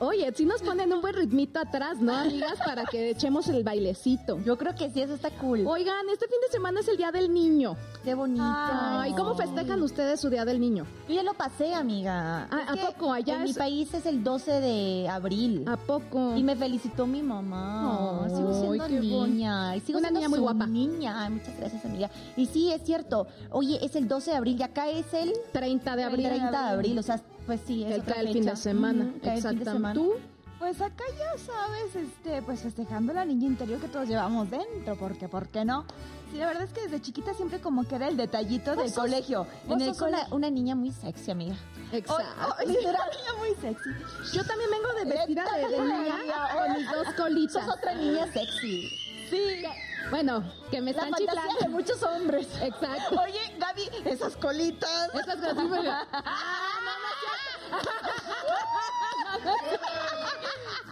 Oye, si nos ponen un buen ritmito atrás, ¿no, amigas? Para que echemos el bailecito. Yo creo que sí, eso está cool. Oigan, este fin de semana es el Día del Niño. Qué bonito. Ay, ¿cómo festejan ustedes su Día del Niño? Yo ya lo pasé, amiga. Ah, ¿a poco? Allá En mi país es el 12 de abril. ¿A poco? Y me felicitó mi mamá. Ay, sigo siendo qué niña. Y sigo Una siendo niña muy guapa. Niña. Ay, muchas gracias, amiga. Y sí, es cierto. Oye, es el 12 de abril y acá es el 30 de abril. 30 de abril. O sea, pues sí, es Que otra cae el fin de fecha. semana. De Exactamente. ¿Tú? Pues acá ya sabes, este, pues festejando la niña interior que todos llevamos dentro, porque, ¿por qué no? Sí, la verdad es que desde chiquita siempre como que era el detallito del sos- colegio. En el sos una, cole- una niña muy sexy, amiga. Exacto. Ay, literal, niña muy sexy. Yo también vengo de vestida de, de niña con mis dos colitas. Sos otra niña sexy. Sí. Bueno, que me La están fantasía chiflando. de muchos hombres. Exacto. Oye, Gaby, esas colitas. Esas cosas muy-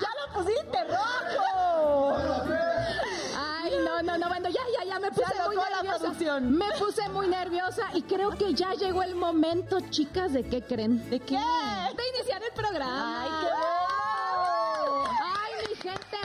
¡Ya lo pusiste rojo! Ay, no, no, no, bueno, ya, ya, ya me puse Ya muy la nerviosa. Me puse muy nerviosa y creo que ya llegó el momento, chicas, ¿de qué creen? ¿De qué? De iniciar el programa. ¡Ay, qué bueno!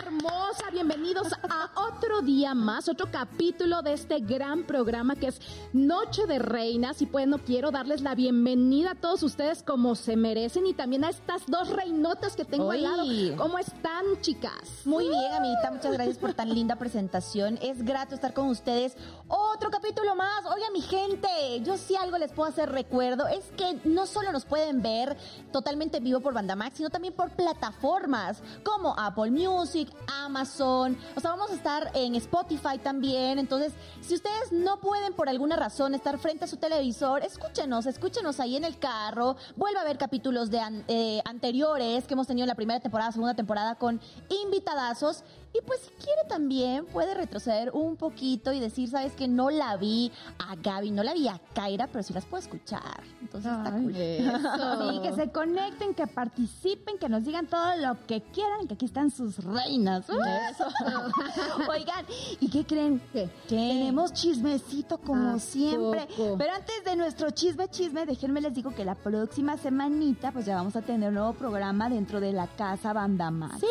Hermosa, bienvenidos a otro día más, otro capítulo de este gran programa que es Noche de Reinas. Y bueno, quiero darles la bienvenida a todos ustedes como se merecen y también a estas dos reinotas que tengo al lado. Oy. ¿Cómo están, chicas? Muy bien, amiguita, muchas gracias por tan linda presentación. Es grato estar con ustedes. Otro capítulo más. Oiga, mi gente, yo sí algo les puedo hacer recuerdo. Es que no solo nos pueden ver totalmente en vivo por Bandamax, sino también por plataformas como Apple Music, Amazon. O sea, vamos a estar en Spotify también. Entonces, si ustedes no pueden por alguna razón estar frente a su televisor, escúchenos, escúchenos ahí en el carro. Vuelva a ver capítulos de an- eh, anteriores que hemos tenido en la primera temporada, segunda temporada con invitadazos. Y pues si quiere también puede retroceder un poquito y decir, sabes que no la vi a Gaby, no la vi a Kaira, pero sí las puedo escuchar. Entonces está cool. Sí, que se conecten, que participen, que nos digan todo lo que quieran, que aquí están sus reinas. Eso. Oigan, ¿y qué creen? ¿Qué? Tenemos chismecito como ¿A siempre. poco? Pero antes de nuestro chisme, chisme, déjenme les digo que la próxima semanita pues ya vamos a tener un nuevo programa dentro de la Casa Banda Más. Sí.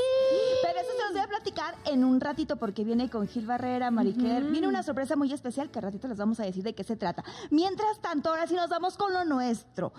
Pero eso se los voy a platicar en un ratito porque viene con Gil Barrera, Mariquer. Viene una sorpresa muy especial que al ratito les vamos a decir de qué se trata. Mientras tanto, ahora sí nos vamos con lo nuestro.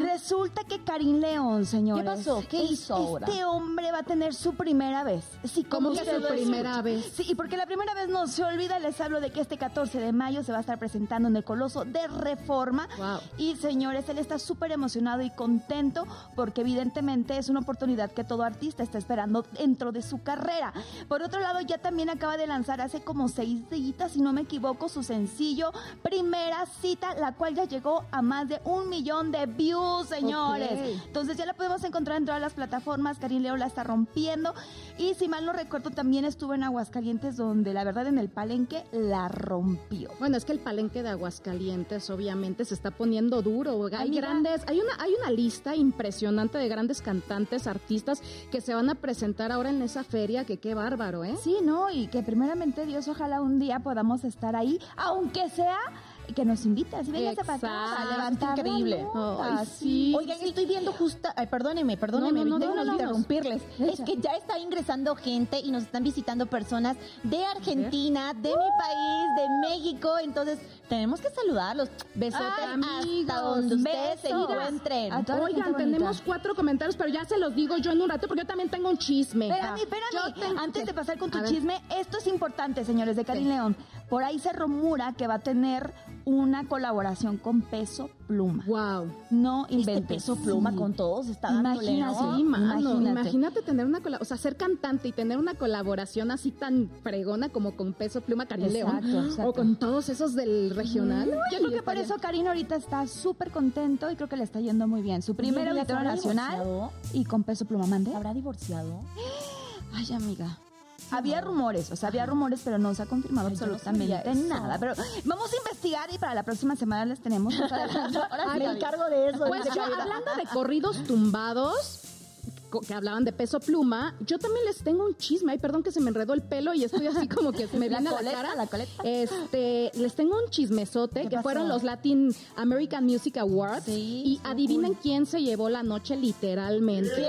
Resulta que Karim León, señores. pasó? ¿Qué es- hizo ahora? Este hombre va a tener su primera vez. Sí, ¿Cómo que su primera vez? Sí, y porque la primera vez no se olvida, les hablo de que este 14 de mayo se va a estar presentando en el Coloso de Reforma. Wow. Y señores, él está súper emocionado y contento porque evidentemente es una oportunidad que todo artista está esperando dentro de su carrera. Por otro lado, ya también acaba de lanzar hace como seis días, si no me equivoco, su sencillo Primera Cita, la cual ya llegó a más de un millón de views, señores. Entonces ya la podemos encontrar en todas las plataformas. Karim Leo la está rompiendo. Y si mal no recuerdo, también estuvo en Aguascalientes, donde la verdad en el palenque la rompió. Bueno, es que el palenque de Aguascalientes obviamente se está poniendo duro. Hay Amiga. grandes, hay una, hay una lista impresionante de grandes cantantes, artistas que se van a presentar ahora en esa feria, que qué bárbaro, ¿eh? Sí, ¿no? Y que primeramente Dios, ojalá un día podamos estar ahí, aunque sea que nos invite, así venga a Exacto. a levantar Increíble. Ay, sí. Oigan, estoy viendo justa, ay, perdónenme, perdónenme, No, no, interrumpirles. Es que ya está ingresando gente y nos están visitando personas de Argentina, de mi país, de México, entonces tenemos que saludarlos. Besotes Ay, amigos, hasta donde ustedes se encuentren. Oigan, tenemos cuatro comentarios, pero ya se los digo yo en un rato porque yo también tengo un chisme. Espérame, espérame. Antes de pasar con tu chisme, esto es importante, señores de Karim León. Por ahí se rumora que va a tener una colaboración con Peso Pluma. Wow. No Este inventes. peso pluma Sí. con todos está dándole, Imagínate. ¿no? Sí, mano, imagínate. imagínate. tener una colaboración, o sea, ser cantante y tener una colaboración así tan fregona como con Peso Pluma Karim Exacto, León exacto. o con todos esos del regional. Yo creo que por eso Karim ahorita está súper contento y creo que le está yendo muy bien. Su primer Oye, ¿ya se auditorio nacional divorciado? y con Peso Pluma mande. ¿Habrá divorciado? Ay, amiga. Había rumores, o sea, había rumores, pero no se ha confirmado Ay, yo no absolutamente nada. Pero vamos a investigar y para la próxima semana les tenemos. Ahora me encargo de eso. Pues yo, hablando de corridos tumbados, que hablaban de peso pluma, yo también les tengo un chisme. Ay, perdón que se me enredó el pelo y estoy así como que me La viene a la coleta, cara. la coleta. Este, les tengo un chismesote ¿Qué que pasó? fueron los Latin American Music Awards. Sí, y adivinen cool. quién se llevó la noche literalmente.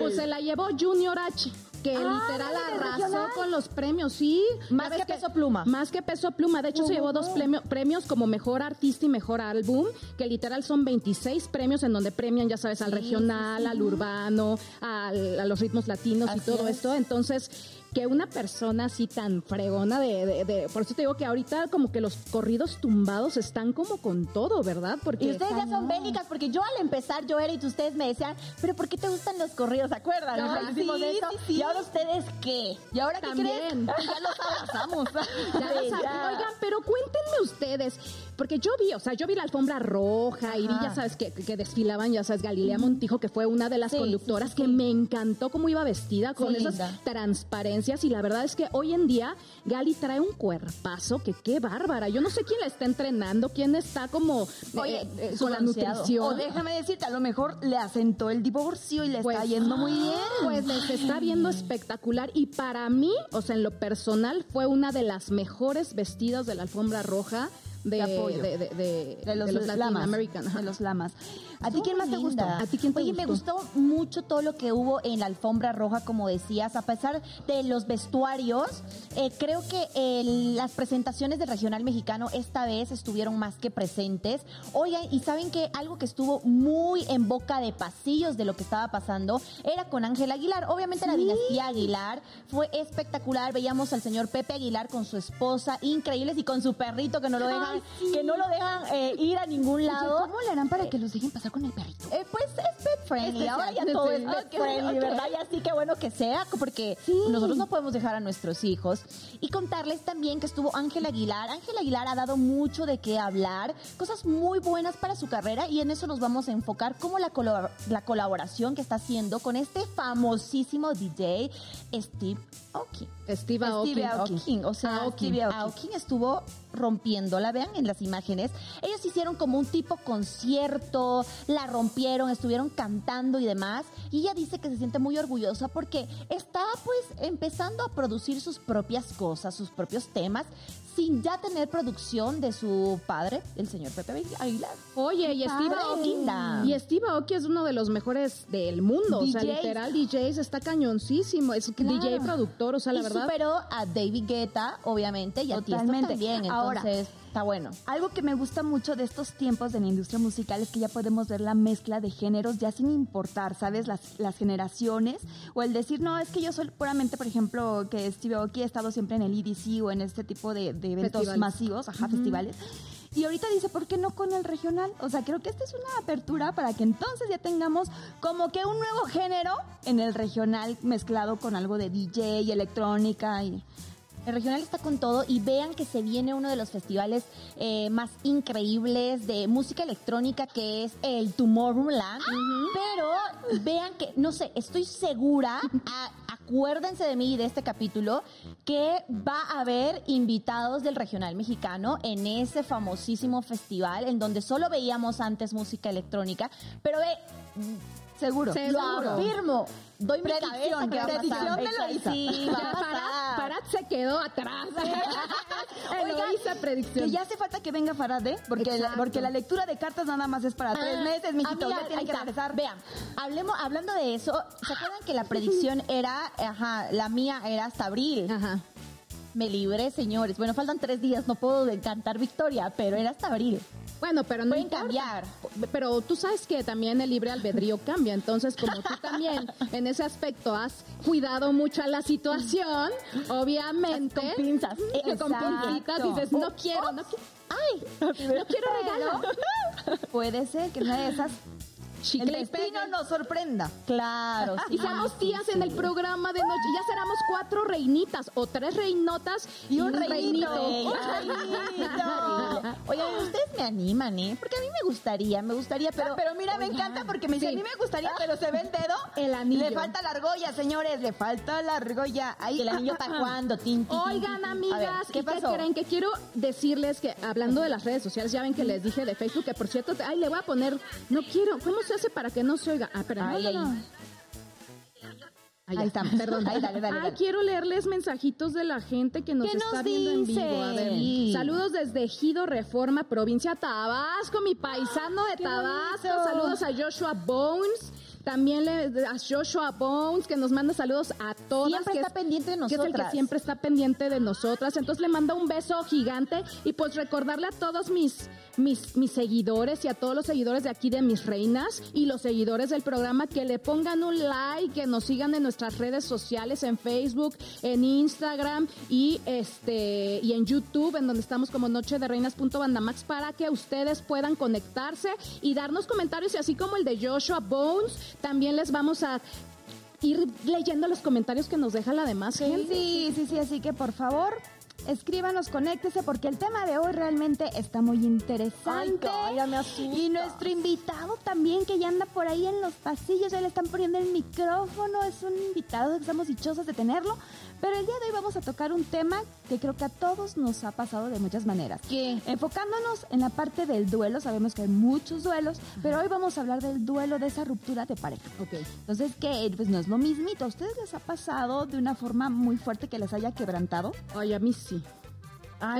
Pues se la llevó Junior H, que Ah, literal ¿no, del arrasó con los premios, sí. Más que Peso Pluma. Más que Peso Pluma. De hecho, se llevó dos premio- premios como Mejor Artista y Mejor Álbum, que literal son 26 premios en donde premian, ya sabes, al Sí, regional, sí, sí. al urbano, al- a los ritmos latinos y todo es. esto. Entonces, que una persona así tan fregona de, de- de- Por eso te digo que ahorita como que los corridos tumbados están como con todo, ¿verdad? Porque... Y ustedes ya son bélicas, porque yo al empezar yo era y ustedes me decían, pero ¿por qué te gustan los corridos? ¿Se acuerdan? Ah, Nos hicimos sí, sí, sí. Y ahora ustedes qué? ¿Y ahora qué También. creen? Ya los abrazamos. Ya lo Sí, saben. ya. Oigan, pero cuéntenme ustedes, porque yo vi, o sea, yo vi la alfombra roja y vi, ya sabes, que, que desfilaban, ya sabes, Galilea Montijo, que fue una de las Sí, conductoras sí, sí, que me encantó cómo iba vestida, con esas linda. transparencias y la verdad es que hoy en día Gali trae un cuerpazo que qué bárbara. Yo no sé quién la está entrenando, quién está como Oye, eh, eh, su con la nutrición. O déjame decirte, a lo mejor le asentó el divorcio y le Pues, está yendo muy bien. Pues les está viendo espectacular y para mí, o sea, en lo personal, fue una de las mejores vestidas de la alfombra roja de, apoyo. de, de- de- de los, Latin lamas. De los lamas. ¿A ti quién más te gustó? ¿A ti quién te Oye, me gustó? gustó mucho todo lo que hubo en la alfombra roja, como decías, a pesar de los vestuarios. eh, creo que el- las presentaciones del regional mexicano esta vez estuvieron más que presentes. Oigan, y saben que algo que estuvo muy en boca de pasillos de lo que estaba pasando era con Ángel Aguilar. Obviamente la dinastía Aguilar fue espectacular. Veíamos al señor Pepe Aguilar con su esposa, increíbles, y con su perrito que no lo dejan, Sí. que no lo dejan eh, ir a ningún lado. ¿Cómo le harán para que los dejen pasar con el perrito? Eh, pues es pet friendly. Ahora ya todo es pet friendly. ¿verdad? Y así que bueno que sea, porque nosotros no podemos dejar a nuestros hijos. Y contarles también que estuvo Ángel Aguilar. Ángel Aguilar ha dado mucho de qué hablar, cosas muy buenas para su carrera y en eso nos vamos a enfocar como la, la colaboración que está haciendo con este famosísimo DJ Steve Aoki. Steve Aoki. Steve Aoki. Aoki, o sea, Aoki. Steve Aoki estuvo rompiéndola, vean en las imágenes. Ellos hicieron como un tipo concierto, la rompieron, estuvieron cantando y demás. Y ella dice que se siente muy orgullosa porque está pues empezando a producir sus propias cosas, sus propios temas, sin ya tener producción de su padre, el señor Pepe Aguilar. Oye, y Steve. Aoki. Y Steve Aoki es uno de los mejores del mundo. O sea, DJs. literal, DJs está cañoncísimo. Es DJ productor, o sea, la y verdad. superó a David Guetta, obviamente, y a Tiesto Totalmente. también. Ahora, Entonces, está bueno. Algo que me gusta mucho de estos tiempos en la industria musical es que ya podemos ver la mezcla de géneros ya sin importar, ¿sabes? Las, las generaciones o el decir, no, es que yo soy puramente, por ejemplo, que Steve Aoki ha estado siempre en el EDC o en este tipo de, de eventos Festivales. masivos, ajá, festivales. Y ahorita dice, ¿por qué no con el regional? O sea, creo que esta es una apertura para que entonces ya tengamos como que un nuevo género en el regional mezclado con algo de DJ y electrónica y... El regional está con todo y vean que se viene uno de los festivales eh, más increíbles de música electrónica que es el Tomorrowland. Pero vean que, no sé, estoy segura, a- acuérdense de mí y de este capítulo, que va a haber invitados del regional mexicano en ese famosísimo festival en donde solo veíamos antes música electrónica. Pero ve, Seguro. Sí. lo Seguro. afirmo. Doy mi Predicción, cabeza que va a predicción pasar. de Loisa. Sí, Farad. Farad se quedó atrás. Predicción. Que ya hace falta que venga Faraday, porque la, porque la lectura de cartas nada más es para tres Ah, meses, ah, mijito. mira, ya tiene que regresar. Vean, hablemos, hablando de eso, ¿se acuerdan que la predicción era, ajá, la mía era hasta abril? Ajá. Me libré, señores. Bueno, faltan tres días, no puedo cantar victoria, pero era hasta abril. Bueno, pero no Pueden importa. cambiar. Pero tú sabes que también el libre albedrío cambia. Entonces, como tú también en ese aspecto has cuidado mucho a la situación, obviamente. Con pinzas. eh, con pincitas dices, no quiero, no quiero. Ay, no quiero regalo. Puede ser que una de esas el destino nos sorprenda. Claro. Y seamos tías en el programa de noche. Ya seremos cuatro reinitas o tres reinotas y, un, reinito. Reinito. Oigan, ustedes me animan, ¿eh? Porque a mí me gustaría, me gustaría, pero... Pero mira, me encanta porque me dice, sí. a mí me gustaría, pero se ve el dedo. El anillo. Le falta la argolla, señores, le falta la argolla. Ahí el anillo está jugando, tin, tin, tin, Oigan, amigas, ver, ¿y ¿qué qué pasó? creen? Que quiero decirles que, hablando de las redes sociales, ya ven que les dije de Facebook, que por cierto, ay, le voy a poner, no quiero, ¿cómo se hace para que no se oiga? Ah, pero Ay, no, no, ay. no. Ahí, Ahí está. Perdón. Ahí, dale, dale, Ay, dale. quiero leerles mensajitos de la gente que nos ¿Qué está nos viendo en vivo. A ver, saludos desde Ejido Reforma, provincia Tabasco, mi paisano de Tabasco. bonito. Saludos a Joshua Bones. También le, a Joshua Bones, que nos manda saludos a todas. Siempre que está es- pendiente de Que es el que nosotras. siempre está pendiente de nosotras. Entonces le mando un beso gigante y pues recordarle a todos mis, mis, mis seguidores y a todos los seguidores de aquí de Mis Reinas y los seguidores del programa que le pongan un like, que nos sigan en nuestras redes sociales, en Facebook, en Instagram y este y en YouTube, en donde estamos como Noche de Reinas.bandamax para que ustedes puedan conectarse y darnos comentarios y así como el de Joshua Bones, también les vamos a ir leyendo los comentarios que nos deja la demás gente. Sí, sí, sí, así que por favor, escríbanos, conéctese, porque el tema de hoy realmente está muy interesante. Ay, ya me. Y nuestro invitado también, que ya anda por ahí en los pasillos, ya le están poniendo el micrófono, es un invitado, estamos dichosos de tenerlo. Pero el día de hoy vamos a tocar un tema que creo que a todos nos ha pasado de muchas maneras. ¿Qué? Enfocándonos en la parte del duelo, sabemos que hay muchos duelos, pero hoy vamos a hablar del duelo de esa ruptura de pareja. Ok. Entonces, que pues no es lo mismito. ¿A ustedes les ha pasado de una forma muy fuerte que les haya quebrantado? Ay, a mí sí. Ah,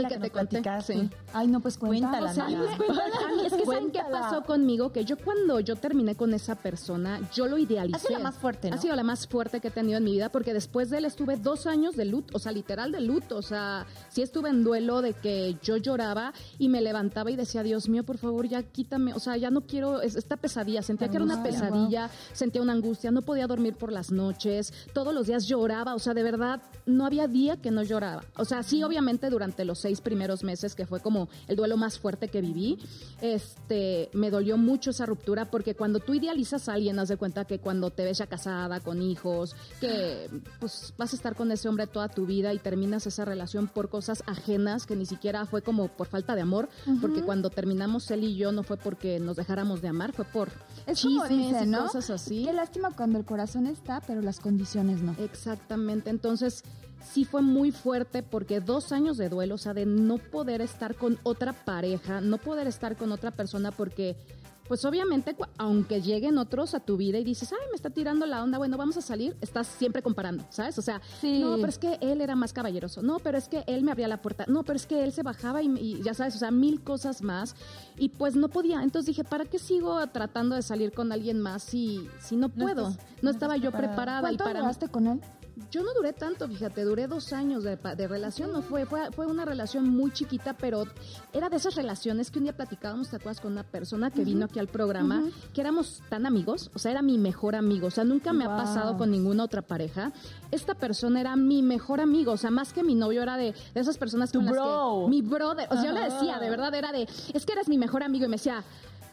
La que que te conté, platicaste. sí. Ay, no, pues. Cuéntala, O sea, ay, pues, cuéntala. A mí, es que ¿saben qué pasó conmigo? Que yo cuando yo terminé con esa persona, yo lo idealicé. Ha sido la más fuerte, ¿no? Ha sido la más fuerte que he tenido en mi vida porque después de él estuve dos años de luto, o sea, literal de luto. O sea, sí estuve en duelo de que yo lloraba y me levantaba y decía, Dios mío, por favor, ya quítame. O sea, ya no quiero es- esta pesadilla. Sentía que era una pesadilla, sentía una angustia, no podía dormir por las noches, todos los días lloraba. O sea, de verdad, no había día que no lloraba. O sea, sí, obviamente durante los seis primeros meses, que fue como el duelo más fuerte que viví, este, me dolió mucho esa ruptura porque cuando tú idealizas a alguien, haz de cuenta que cuando te ves ya casada, con hijos, que pues vas a estar con ese hombre toda tu vida y terminas esa relación por cosas ajenas que ni siquiera fue como por falta de amor, porque cuando terminamos él y yo no fue porque nos dejáramos de amar, fue por Es como chismes dicen, y ¿no? cosas así. Qué lástima cuando el corazón está, pero las condiciones no. Exactamente, entonces sí fue muy fuerte porque dos años de duelo, o sea, de no poder estar con otra pareja, no poder estar con otra persona porque, pues obviamente, aunque lleguen otros a tu vida y dices, ay, me está tirando la onda, bueno, vamos a salir, estás siempre comparando, ¿sabes? O sea, Sí. no, pero es que él era más caballeroso, no, pero es que él me abría la puerta, no, pero es que él se bajaba y, y ya sabes, o sea, mil cosas más y pues no podía, entonces dije, ¿para qué sigo tratando de salir con alguien más si, si no puedo? No, estás- no estaba yo preparada. preparada y ¿Cuánto para duraste con él? Yo no duré tanto, fíjate, duré dos años de, de relación, no fue, fue, fue una relación muy chiquita, pero era de esas relaciones que un día platicábamos, ¿te acuerdas? Con una persona que vino aquí al programa, que éramos tan amigos, o sea, era mi mejor amigo, o sea, nunca me ha pasado con ninguna otra pareja. Esta persona era mi mejor amigo, o sea, más que mi novio, era de, de esas personas Tu con las bro. que... Mi brother, o sea, yo le decía, de verdad, era de, es que eres mi mejor amigo, y me decía...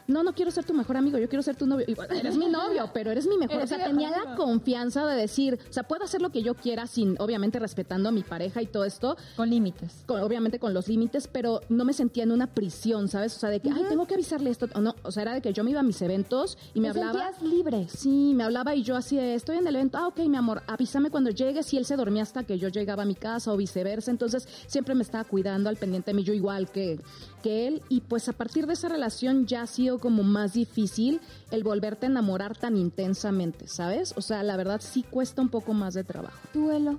No, no quiero ser tu mejor amigo, yo quiero ser tu novio. Y bueno, eres mi novio, pero eres mi mejor. O sea, tenía la confianza de decir, o sea, puedo hacer lo que yo quiera sin, obviamente, respetando a mi pareja y todo esto, Con límites. con- obviamente con los límites, pero no me sentía en una prisión, ¿sabes? O sea, de que, ay, tengo que avisarle esto, o no, o sea, era de que yo me iba a mis eventos y me hablaba. sentías libre. Sí, me hablaba y yo así de, estoy en el evento, ah, ok, mi amor, avísame cuando llegues y él se dormía hasta que yo llegaba a mi casa o viceversa, entonces siempre me estaba cuidando al pendiente de mí, yo igual que, que él, y pues a partir de esa relación ya ha sido como más difícil el volverte a enamorar tan intensamente, ¿sabes? O sea, la verdad sí cuesta un poco más de trabajo. Duelo.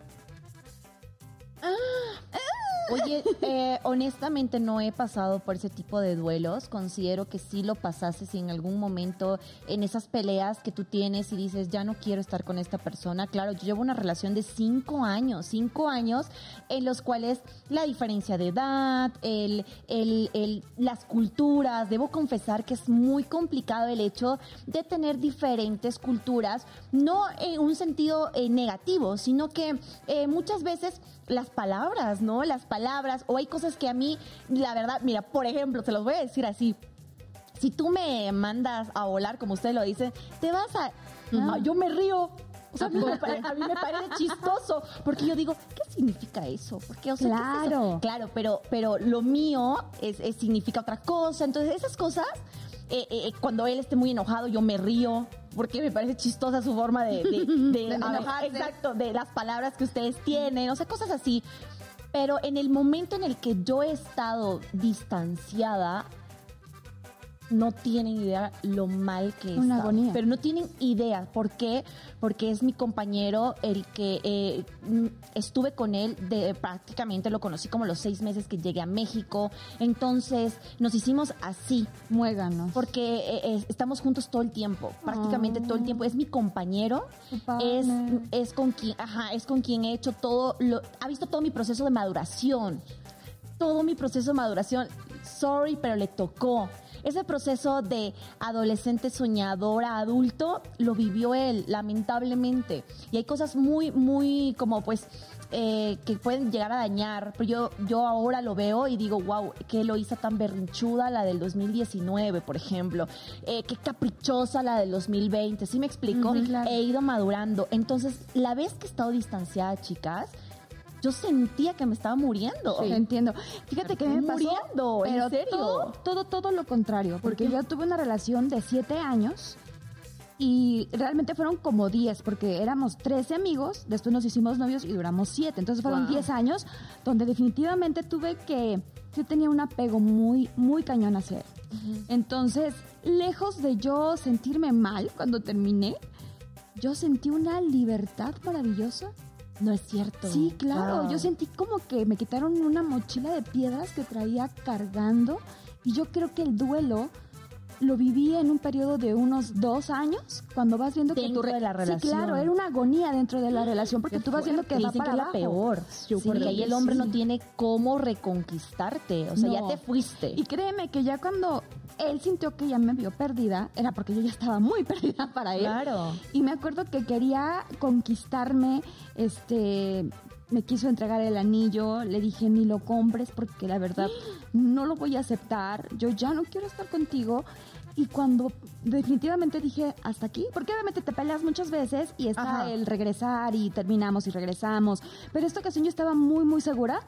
Oye, eh, honestamente no he pasado por ese tipo de duelos. Considero que sí lo pasaste si en algún momento en esas peleas que tú tienes y dices, ya no quiero estar con esta persona. Claro, yo llevo una relación de cinco años, cinco años en los cuales la diferencia de edad, el, el- las culturas, debo confesar que es muy complicado el hecho de tener diferentes culturas, no en un sentido eh, negativo, sino que eh, muchas veces las palabras, ¿no? Las palabras, o hay cosas que a mí, la verdad, mira, por ejemplo, se los voy a decir así. Si tú me mandas a volar, como usted lo dice, te vas a... Ah, yo me río. O sea, a mí, me pare- a mí me parece chistoso, porque yo digo, ¿qué significa eso? Porque, o sea, ¿qué es eso? Claro. Claro, pero, pero lo mío es, es- significa otra cosa. Entonces, esas cosas, eh, eh, cuando él esté muy enojado, yo me río, porque me parece chistosa su forma de, de- de- enojarse. exacto, de las palabras que ustedes tienen, o sea, cosas así. Pero en el momento en el que yo he estado distanciada, no tienen idea lo mal que Una está. agonía. Pero no tienen idea. ¿Por qué? Porque es mi compañero el que eh, mm, estuve con él, de, prácticamente lo conocí como los seis meses que llegué a México. Entonces nos hicimos así. Muéganos. Porque eh, eh, estamos juntos todo el tiempo, prácticamente todo el tiempo. Es mi compañero, es, es con quien, ajá, es con quien he hecho todo, lo, ha visto todo mi proceso de maduración, todo mi proceso de maduración. Sorry, pero le tocó. Ese proceso de adolescente soñador a adulto lo vivió él, lamentablemente. Y hay cosas muy, muy como pues eh, que pueden llegar a dañar. Pero yo, yo ahora lo veo y digo, wow, qué lo hizo tan berrinchuda la del 2019, por ejemplo. Eh, qué caprichosa la del 2020. ¿Sí me explico? Claro. He ido madurando. Entonces, la vez que he estado distanciada, chicas, yo sentía que me estaba muriendo. Entiendo. Fíjate que me pasó, Muriendo, ¿en pero serio? Todo, todo, todo lo contrario, porque yo tuve una relación de siete años y realmente fueron como 10, porque éramos 13 amigos, después nos hicimos novios y duramos 7, entonces fueron Wow. 10 años donde definitivamente tuve que, yo tenía un apego muy, muy cañón hacia él. Entonces, lejos de yo sentirme mal cuando terminé, yo sentí una libertad maravillosa No es cierto. Sí, claro. Wow. Yo sentí como que me quitaron una mochila de piedras que traía cargando y yo creo que el duelo lo viví en un periodo de unos dos años cuando vas viendo que Dentro tu re- de la Sí, relación. claro, era una agonía dentro de la relación porque tú vas viendo que va para que es la peor. Yo Sí, por que lo ahí que el hombre sí. no tiene cómo reconquistarte. O sea, ya te fuiste. Y créeme que ya cuando él sintió que ya me vio perdida, era porque yo ya estaba muy perdida para él. Claro. Y me acuerdo que quería conquistarme, este, me quiso entregar el anillo, le dije ni lo compres porque la verdad no lo voy a aceptar, yo ya no quiero estar contigo. Y cuando definitivamente dije hasta aquí, porque obviamente te peleas muchas veces y está Ajá. el regresar y terminamos y regresamos, pero esta ocasión yo estaba muy muy segura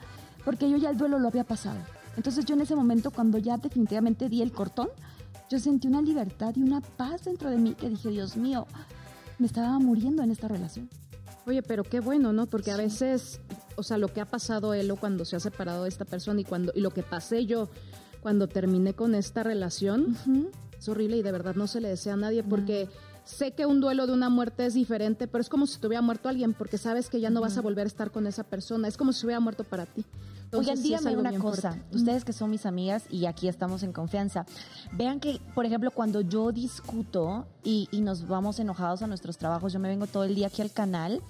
porque yo ya el duelo lo había pasado. Entonces yo en ese momento cuando ya definitivamente di el cortón, yo sentí una libertad y una paz dentro de mí que dije, Dios mío, me estaba muriendo en esta relación. Oye, pero qué bueno, ¿no? Porque a veces, o sea, lo que ha pasado él o cuando se ha separado de esta persona y cuando y lo que pasé yo cuando terminé con esta relación es horrible y de verdad no se le desea a nadie porque sé que un duelo de una muerte es diferente, pero es como si te hubiera muerto alguien porque sabes que ya no vas a volver a estar con esa persona, es como si hubiera muerto para ti. Entonces, Oigan, díganme una cosa. fuerte. Ustedes que son mis amigas y aquí estamos en confianza. Vean que, por ejemplo, cuando yo discuto y, y nos vamos enojados a nuestros trabajos, yo me vengo todo el día aquí al canal.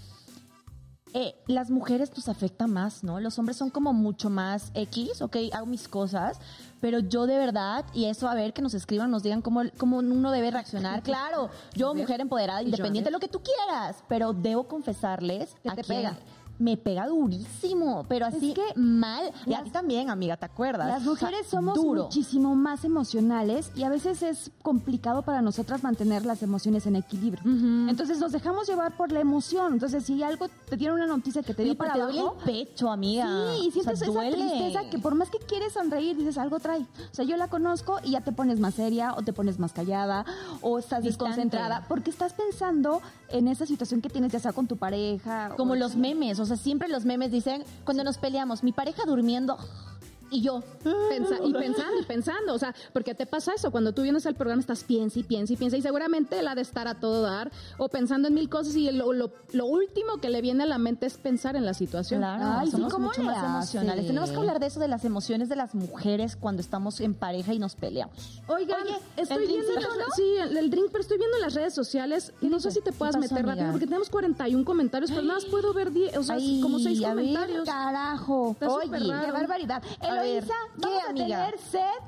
Eh, las mujeres nos afecta más, ¿no? Los hombres son como mucho más X, ok, hago mis cosas, pero yo de verdad, y eso a ver, que nos escriban, nos digan cómo, cómo uno debe reaccionar. Claro, yo mujer empoderada, a independiente, ver. lo que tú quieras, pero debo confesarles Que te aquí- pega. Me pega durísimo, pero así que mal. Y a las- ti también, amiga, ¿te acuerdas? Las mujeres O sea, somos duro. muchísimo más emocionales y a veces es complicado para nosotras mantener las emociones en equilibrio. Entonces nos dejamos llevar por la emoción. Entonces si algo te tiene una noticia que te dio para te duele el pecho, amiga. Sí, y sientes O sea, esa duele. tristeza que por más que quieres sonreír, dices algo trae. O sea, yo la conozco y ya te pones más seria o te pones más callada o estás Distante. desconcentrada porque estás pensando en esa situación que tienes ya sea con tu pareja. o- Como los memes, o sea, siempre los memes dicen, cuando nos peleamos, mi pareja durmiendo y yo. Pensa- y pensando, y pensando, o sea, porque te pasa eso, cuando tú vienes al programa estás piensa y piensa y piensa y seguramente él ha de estar a todo dar o pensando en mil cosas y lo, lo- lo último que le viene a la mente es pensar en la situación. Claro, Ay, sí, somos ¿cómo mucho más emocionales. Tenemos que hablar de eso, de las emociones de las mujeres cuando estamos en pareja y nos peleamos. Oigan, Oye, estoy viendo, sí, el, el drink, pero estoy viendo en las redes sociales. No sé si te puedas ¿Qué pasó, meter rápido porque tenemos 41 comentarios, pero nada más puedo ver 10, o sea, Ay, como 6 a ver, comentarios. Carajo. Está Oye, qué barbaridad. A ver, Eloisa, ¿qué, vamos a amiga? tener sed,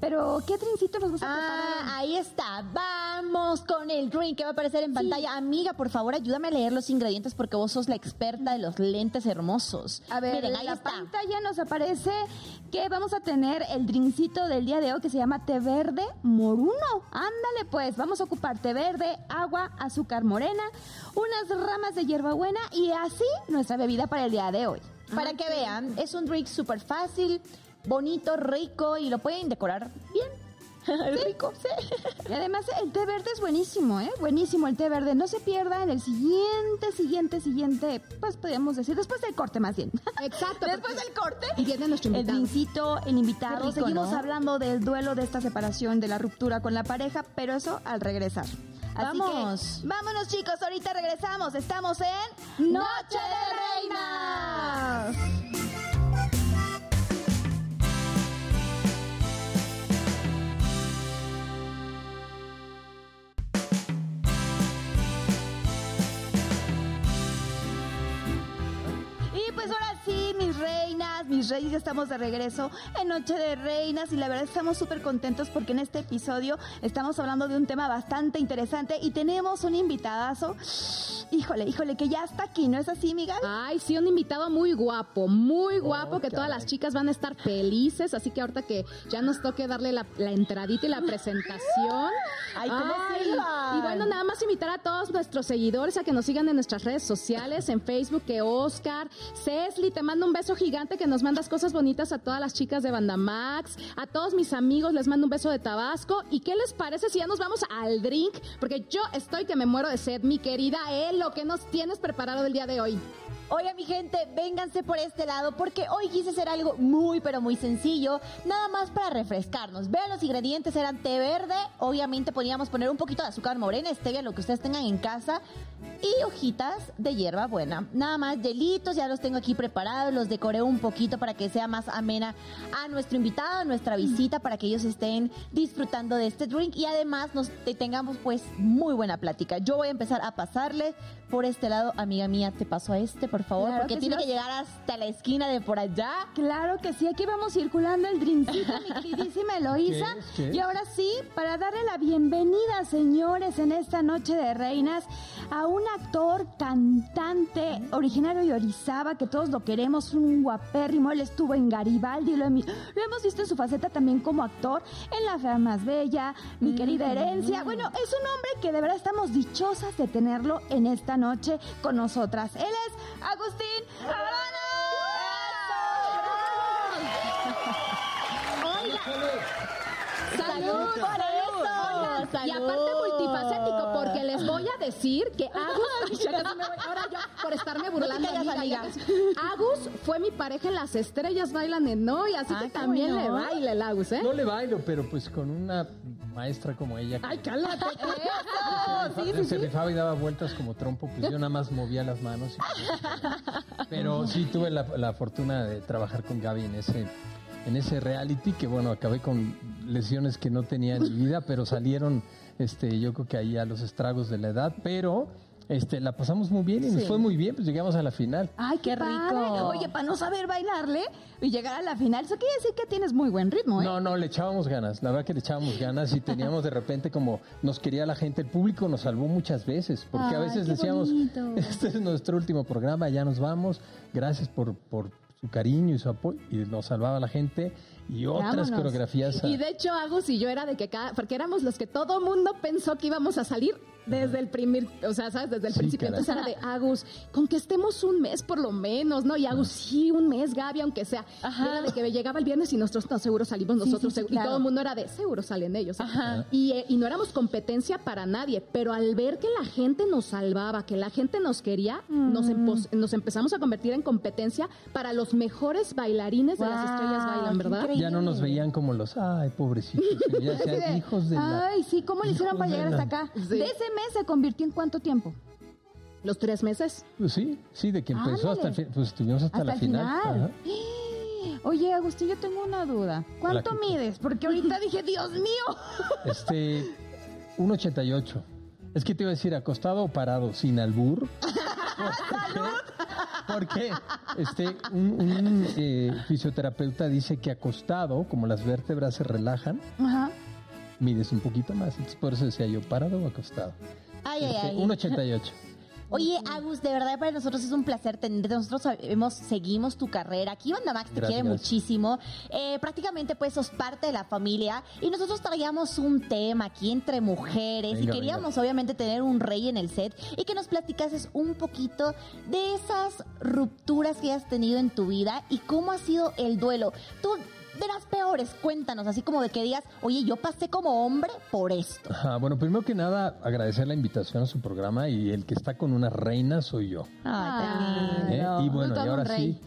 pero ¿qué trincito nos vas a preparar? Ah, ahí está. Vamos con el drink que va a aparecer en pantalla. Amiga, por favor, ayúdame a leer los ingredientes porque vos sos la experta de los lentes hermosos. A ver, Miren, en ahí la está. pantalla nos aparece que vamos a tener el drincito del día de hoy que se llama té verde moruno. Ándale pues, vamos a ocupar té verde, agua, azúcar morena, unas ramas de hierbabuena y así nuestra bebida para el día de hoy. Para que vean, es un drink súper fácil, bonito, rico y lo pueden decorar bien. Es rico. Y además el té verde es buenísimo, ¿eh? Buenísimo el té verde. No se pierda en el siguiente, siguiente, siguiente, pues podríamos decir, después del corte más bien. Exacto. Después del corte. Y viene nuestro El invitado. vincito, el invitado. Rico, Seguimos ¿no? hablando del duelo de esta separación, de la ruptura con la pareja, pero eso al regresar. Así Vamos. que, vámonos chicos, ahorita regresamos. Estamos en Noche de Reinas. Y pues ahora sí, mis reinas, mis reyes, ya estamos de regreso en Noche de Reinas y la verdad estamos súper contentos porque en este episodio estamos hablando de un tema bastante interesante y tenemos un invitadazo, híjole, híjole, que ya está aquí, ¿no es así, Miguel? Ay, sí, un invitado muy guapo, muy guapo, Oh, que todas las chicas van a estar felices, así que ahorita que ya nos toque darle la, la entradita y la presentación. Ay, ¿cómo van? y bueno, nada más invitar a todos nuestros seguidores a que nos sigan en nuestras redes sociales, en Facebook, que Oscar, Cesli, te mando un beso gigante, que nos mandas cosas bonitas a todas las chicas de Banda Max, a todos mis amigos les mando un beso de Tabasco, y qué les parece si ya nos vamos al drink, porque yo estoy que me muero de sed, mi querida El, lo que nos tienes preparado el día de hoy. Oiga, mi gente, vénganse por este lado porque hoy quise hacer algo muy, pero muy sencillo, nada más para refrescarnos. Vean, los ingredientes eran té verde, obviamente podíamos poner un poquito de azúcar morena, stevia, lo que ustedes tengan en casa, y hojitas de hierba buena. Nada más, hielitos, ya los tengo aquí preparados, los decoré un poquito para que sea más amena a nuestro invitado, a nuestra visita, para que ellos estén disfrutando de este drink y además nos te- tengamos pues muy buena plática. Yo voy a empezar a pasarle por este lado, amiga mía, te paso a este, por favor, Claro porque que tiene sí. que llegar hasta la esquina de por allá. Claro que sí, aquí vamos circulando el drincito, mi queridísima Eloísa. ¿Qué es? ¿Qué? Y ahora sí, para darle la bienvenida, señores, en esta noche de reinas, a un actor, cantante, originario de Orizaba, que todos lo queremos, un guapérrimo. Él estuvo en Garibaldi, lo, hemi- lo hemos visto en su faceta también como actor, en La Fea Más Bella, mi querida herencia. Bueno, es un hombre que de verdad estamos dichosas de tenerlo en esta noche con nosotras. Él es Agustín ¡Salud! Por eso. Oigan, Y aparte multifacético, les voy a decir que Agus, ya casi me voy- ahora yo por estarme burlando, callas, amiga. Agus fue mi pareja en Las Estrellas Bailan en Hoy, así Ah, que también bueno. le baila el Agus, ¿eh? No le bailo, pero pues con una maestra como ella. que Ay, cálmate. se rifa- se rifaba y daba vueltas como trompo, pues yo nada más movía las manos. y- Pero sí tuve la, la fortuna de trabajar con Gaby en ese, en ese reality, que bueno, acabé con lesiones que no tenía en mi vida, pero salieron, este, yo creo que ahí a los estragos de la edad, pero este, la pasamos muy bien y nos fue muy bien, pues llegamos a la final. Ay, qué, Qué rico. Oye, para no saber bailarle y llegar a la final, eso quiere decir que tienes muy buen ritmo, ¿eh? No, no, le echábamos ganas. La verdad que le echábamos ganas y teníamos de repente como nos quería la gente, el público nos salvó muchas veces, porque a veces decíamos, bonito. este es nuestro último programa, ya nos vamos, gracias por, por su cariño y su apoyo, y nos salvaba la gente y otras Vámonos. coreografías. a- Y de hecho, Agus y yo era de que cada, porque éramos los que todo mundo pensó que íbamos a salir desde el primer, o sea, ¿sabes? Desde el Sí, principio. caray. Entonces era de Agus, con que estemos un mes por lo menos, ¿no? Y Agus, sí, un mes, Gaby, aunque sea. Ajá. Y Era de que llegaba el viernes y nosotros, no, seguro salimos nosotros. sí, sí, seguro- claro. Y todo el mundo era de, seguro salen ellos. Ajá. Y, eh, y no éramos competencia para nadie, pero al ver que la gente nos salvaba, que la gente nos quería, nos, Mm. empos- nos empezamos a convertir en competencia para los mejores bailarines de las estrellas bailan, ¿verdad? increíble. Ya no nos veían como los, ay, pobrecitos, ya sean hijos de la... Ay, sí, ¿cómo le hicieron para llegar hasta acá? Sí. De ese mes se convirtió en cuánto tiempo? Los tres meses. Pues sí, sí, de que empezó hasta el fin, pues estuvimos hasta, Hasta la el final. final. Ajá. Oye, Agustín, yo tengo una duda. ¿Cuánto Hola, mides? Porque ahorita dije, Dios mío. Este, 1.88. Es que te iba a decir acostado o parado, sin albur. Porque este, un, un, eh, fisioterapeuta dice que acostado, como las vértebras se relajan, Ajá. mides un poquito más. Entonces, por eso decía yo, parado o acostado. Ay, ay, Este, ay. 1.88. Oye, Agus, de verdad para nosotros es un placer tenerte. Nosotros sabemos, seguimos tu carrera. Aquí Banda Max te Gracias, quiere gracias. muchísimo. Eh, prácticamente pues sos parte de la familia y nosotros traíamos un tema aquí entre mujeres y queríamos venga. obviamente tener un rey en el set y que nos platicases un poquito de esas rupturas que has tenido en tu vida y cómo ha sido el duelo. Tú de las peores, cuéntanos, así como de que digas, oye, yo pasé como hombre por esto. Ajá, bueno, primero que nada, agradecer la invitación a su programa y el que está con una reina soy yo. Ay, ¿eh? Y bueno, y ahora sí,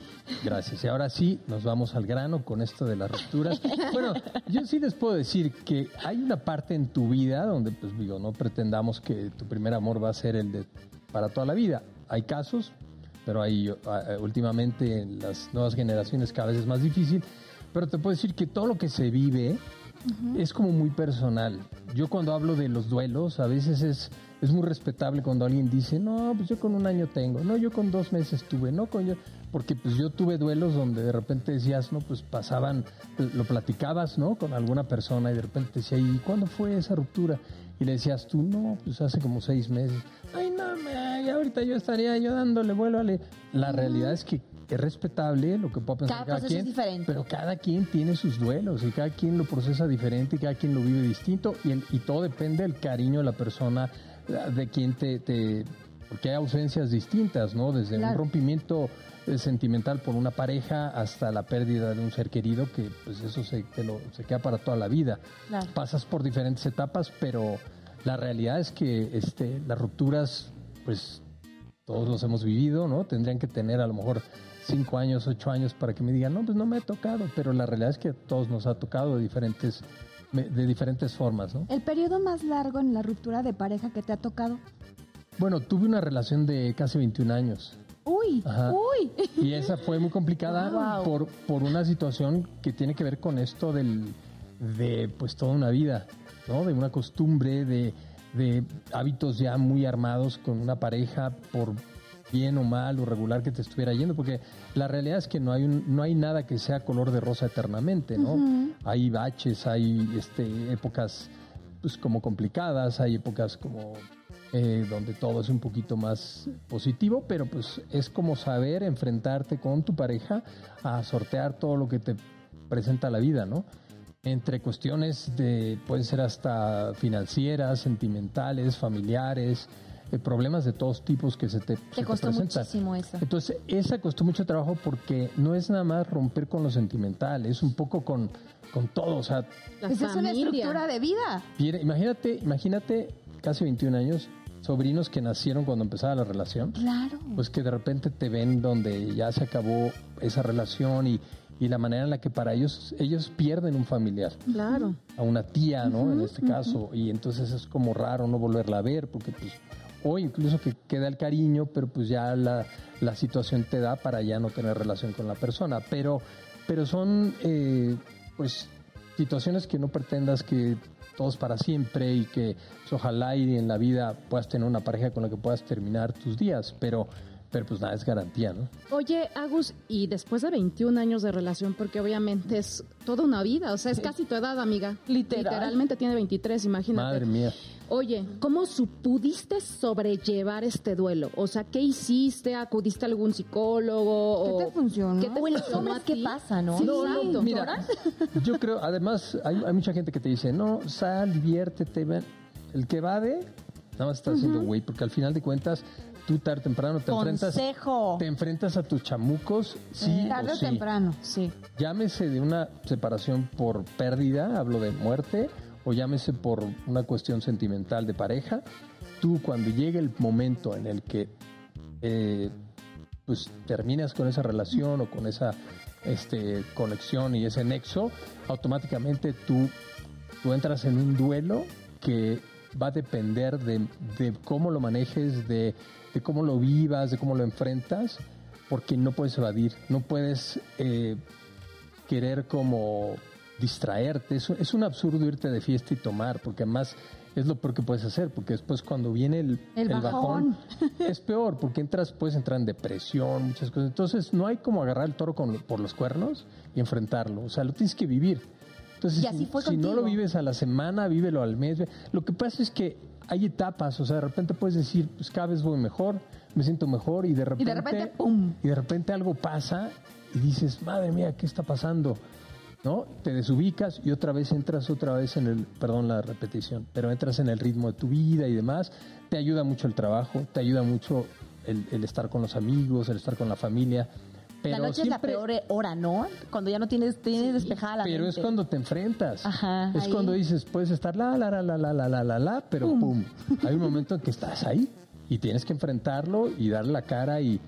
gracias. Y ahora sí, nos vamos al grano con esto de las rupturas. Bueno, yo sí les puedo decir que hay una parte en tu vida donde, pues digo, no pretendamos que tu primer amor va a ser el de para toda la vida. Hay casos, pero hay ah, últimamente en las nuevas generaciones cada vez es más difícil. Pero te puedo decir que todo lo que se vive es como muy personal. Yo cuando hablo de los duelos, a veces es, es muy respetable cuando alguien dice, no, pues yo con un año tengo, no, yo con dos meses tuve, no, con yo, porque pues yo tuve duelos donde de repente decías, no, pues pasaban, lo platicabas, ¿no? Con alguna persona y de repente decía, ¿y cuándo fue esa ruptura? Y le decías tú, no, pues hace como seis meses. Ay, no, me, ahorita yo estaría yo dándole vuelo a le-". La realidad es que es respetable lo que pueda pensar Cada cada, proceso es quien, diferente. pero cada quien tiene sus duelos y cada quien lo procesa diferente y cada quien lo vive distinto y, el- y todo depende del cariño de la persona, de quien te, te- porque hay ausencias distintas, ¿no? Desde un rompimiento eh, sentimental por una pareja hasta la pérdida de un ser querido que pues eso se, te lo- se queda para toda la vida. Claro. Pasas por diferentes etapas, pero la realidad es que este, las rupturas, pues todos los hemos vivido, ¿no? Tendrían que tener a lo mejor cinco años, ocho años para que me digan, no, pues no me ha tocado, pero la realidad es que a todos nos ha tocado de diferentes, de diferentes formas, ¿no? El periodo más largo en la ruptura de pareja que te ha tocado. Bueno, tuve una relación de casi 21 años. Uy, Ajá. uy. Y esa fue muy complicada Wow. por, por una situación que tiene que ver con esto del, de pues toda una vida, ¿no? De una costumbre, de, de hábitos ya muy armados con una pareja por bien o mal o regular que te estuviera yendo, porque la realidad es que no hay un, no hay nada que sea color de rosa eternamente, ¿no? Hay baches, hay este, épocas pues como complicadas, hay épocas como eh, donde todo es un poquito más positivo, pero pues es como saber enfrentarte con tu pareja a sortear todo lo que te presenta la vida, ¿no? Entre cuestiones de, pueden ser hasta financieras, sentimentales, familiares, eh, problemas de todos tipos que se te, se Te costó presentan. muchísimo eso. Entonces, esa costó mucho trabajo porque no es nada más romper con lo sentimental, es un poco con, con todo, o sea, Esa es una estructura de vida. Imagínate, imagínate casi 21 años, sobrinos que nacieron cuando empezaba la relación, Claro. pues que de repente te ven donde ya se acabó esa relación y, y la manera en la que para ellos, ellos pierden un familiar, Claro. a una tía, ¿no? en este caso, y entonces es como raro no volverla a ver, porque pues, o incluso que queda el cariño, pero pues ya la, la situación te da para ya no tener relación con la persona, pero, pero son, eh, pues, situaciones que no pretendas que todos para siempre y que pues, ojalá y en la vida puedas tener una pareja con la que puedas terminar tus días, pero, pero pues nada es garantía, ¿no? Oye, Agus, y después de 21 años de relación, porque obviamente es toda una vida, o sea, es casi tu edad, amiga. Literal. Literalmente tiene 23, imagínate. Madre mía. Oye, ¿cómo pudiste sobrellevar este duelo? O sea, ¿qué hiciste? ¿Acudiste a algún psicólogo? ¿Qué o te funcionó? ¿Qué te funcionó hombres, ¿qué pasa, no? Sí, No, exacto. Mira, yo creo, además, hay, hay mucha gente que te dice, no, sal, diviértete, ven. El que va de, nada más está haciendo güey, porque al final de cuentas, tú tarde temprano te enfrentas, te enfrentas a tus chamucos, sí Tarde o o sí. temprano. Sí. Llámese de una separación por pérdida, hablo de muerte, o llámese por una cuestión sentimental de pareja. Tú cuando llegue el momento en el que eh, pues terminas con esa relación o con esa este, conexión y ese nexo, automáticamente tú, tú entras en un duelo que va a depender de, de cómo lo manejes, de, de cómo lo vivas, de cómo lo enfrentas, porque no puedes evadir, no puedes eh, querer como distraerte. Es, un- es un absurdo irte de fiesta y tomar, porque además es lo peor que puedes hacer, porque después cuando viene el, El bajón. es peor, porque entras, puedes entrar en depresión, muchas cosas. Entonces no hay como agarrar el toro con- por los cuernos y enfrentarlo, o sea, lo tienes que vivir. Entonces, si, si no lo vives a la semana, vívelo al mes. Lo que pasa es que hay etapas, o sea, de repente puedes decir, pues cada vez voy mejor, me siento mejor y de repente, repente, ¡pum! y de repente algo pasa y dices, madre mía, ¿qué está pasando? ¿No? Te desubicas y otra vez entras otra vez en el, perdón la repetición, pero entras en el ritmo de tu vida y demás. Te ayuda mucho el trabajo, te ayuda mucho el, el estar con los amigos, el estar con la familia, la noche es la peor hora, ¿no? Cuando ya no tienes, tienes despejada la Pero es cuando te enfrentas. Ajá, es ahí. cuando dices, puedes estar la, la, la, la, la, la, la, la, la, pero pum. Hay un momento en que estás ahí y tienes que enfrentarlo y darle la cara y,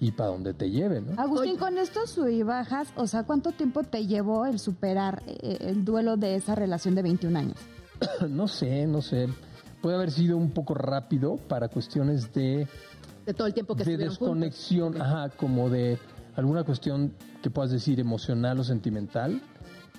y para donde te lleve, ¿no? Agustín, con estos sub y bajas, o sea, ¿cuánto tiempo te llevó el superar eh, el duelo de esa relación de 21 años? No sé, no sé. Puede haber sido un poco rápido para cuestiones de, De todo el tiempo que de juntos. desconexión, ajá, como de alguna cuestión que puedas decir emocional o sentimental,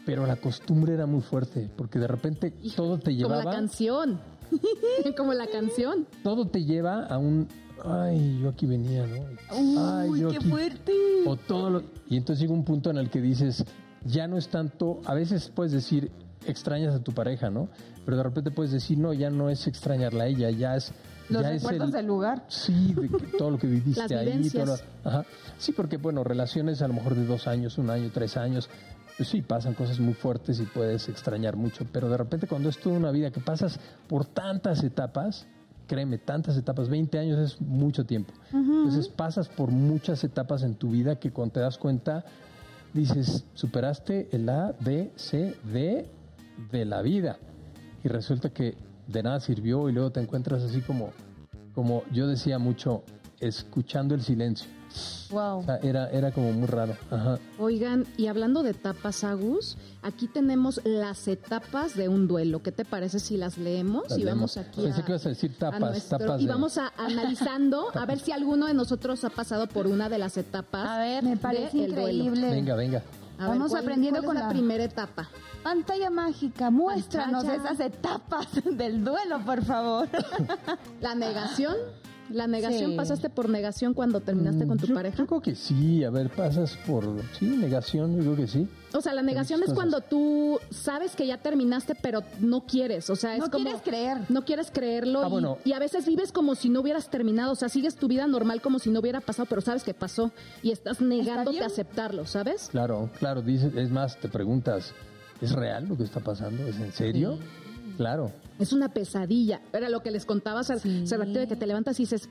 pero la costumbre era muy fuerte, porque de repente todo te Como la llevaba, canción. como la canción. todo te lleva a un, ay, yo aquí venía, ¿no? Ay, yo qué aquí- fuerte! O todo lo- y entonces llega un punto en el que dices, ya no es tanto, a veces puedes decir, extrañas a tu pareja, ¿no? Pero de repente puedes decir, no, ya no es extrañarla a ella, ya es... Los ya recuerdos el- del lugar. Sí, de que todo lo que viviste Las ahí. todo lo- ajá. Sí, porque, bueno, relaciones a lo mejor de dos años, un año, tres años, pues sí, pasan cosas muy fuertes y puedes extrañar mucho. Pero de repente cuando es toda una vida que pasas por tantas etapas, créeme, tantas etapas, 20 años es mucho tiempo. Entonces pasas por muchas etapas en tu vida que cuando te das cuenta, dices, superaste el A, B, C, D de la vida. Y resulta que de nada sirvió y luego te encuentras así como, como yo decía mucho, escuchando el silencio. Wow. O sea, era, era como muy raro. Ajá. Oigan, y hablando de etapas, Agus, aquí tenemos las etapas de un duelo. ¿Qué te parece si las leemos? Las y vamos leemos. aquí Pensé a, que ibas a decir tapas, nuestro- tapas y de- vamos a analizando a ver si alguno de nosotros ha pasado por una de las etapas. A ver, Me parece duelo. increíble. Venga, venga. A Vamos ¿cuál- aprendiendo con la la- primera etapa. Pantalla mágica, muéstranos Pantalla. esas etapas del duelo, por favor. La negación. La negación, Sí. pasaste por negación cuando terminaste con tu Mm, yo, pareja. Yo creo que sí. A ver, pasas por... Sí, negación, yo creo que sí. O sea, la negación es cuando tú sabes que ya terminaste, pero no quieres. O sea, es No como. quieres creer. No quieres creerlo. Ah, y, bueno. y a veces vives como si no hubieras terminado. O sea, sigues tu vida normal como si no hubiera pasado, pero sabes que pasó. Y estás negándote bien. a aceptarlo, ¿sabes? Claro, claro. Dices, es más, te preguntas, ¿es real lo que está pasando? ¿Es en serio? Claro. Es una pesadilla. Era lo que les contaba hace ratito de que te levantas y dices.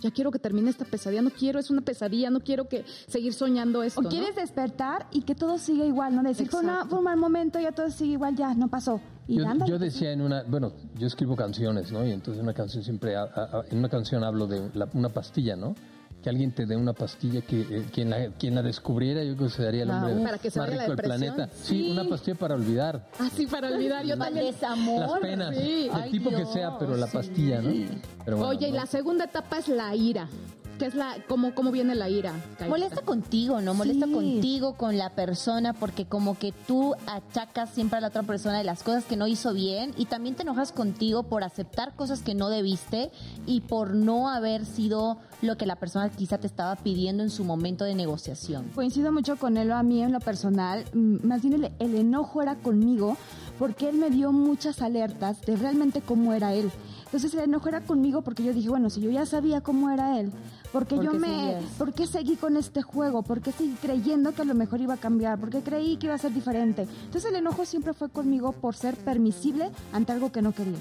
Ya quiero que termine esta pesadilla, no quiero, es una pesadilla, no quiero que seguir soñando esto. O ¿no? quieres despertar y que todo siga igual, ¿no? Decir, fue, una- fue un mal momento, ya todo sigue igual, ya, no pasó. Y Yo, yo pues, decía en una, bueno, yo escribo canciones, ¿no? Y entonces una canción siempre, ha- ha- en una canción hablo de la- una pastilla, ¿no? Que alguien te dé una pastilla que eh, quien, la, quien la descubriera yo creo que sería el Ah, hombre para que se más rico del planeta. Sí. una pastilla para olvidar Ah, sí, para olvidar, yo también. desamor. las penas, sí. Ay, tipo que sea, pero la sí. pastilla, ¿no? Pero bueno, Oye, y ¿no? la segunda etapa es la ira. ¿Qué es la, cómo, cómo viene la ira? Molesta contigo, ¿no? Molesta Sí. contigo, con la persona, porque como que tú achacas siempre a la otra persona de las cosas que no hizo bien y también te enojas contigo por aceptar cosas que no debiste y por no haber sido lo que la persona quizá te estaba pidiendo en su momento de negociación. Coincido mucho con él, a mí en lo personal, más bien el, el enojo era conmigo porque él me dio muchas alertas de realmente cómo era él. Entonces el enojo era conmigo porque yo dije, bueno, si yo ya sabía cómo era él, porque ¿Por yo me, seguías? ¿por qué seguí con este juego? ¿Por qué seguí creyendo que a lo mejor iba a cambiar? ¿Por qué creí que iba a ser diferente? Entonces el enojo siempre fue conmigo por ser permisible ante algo que no quería.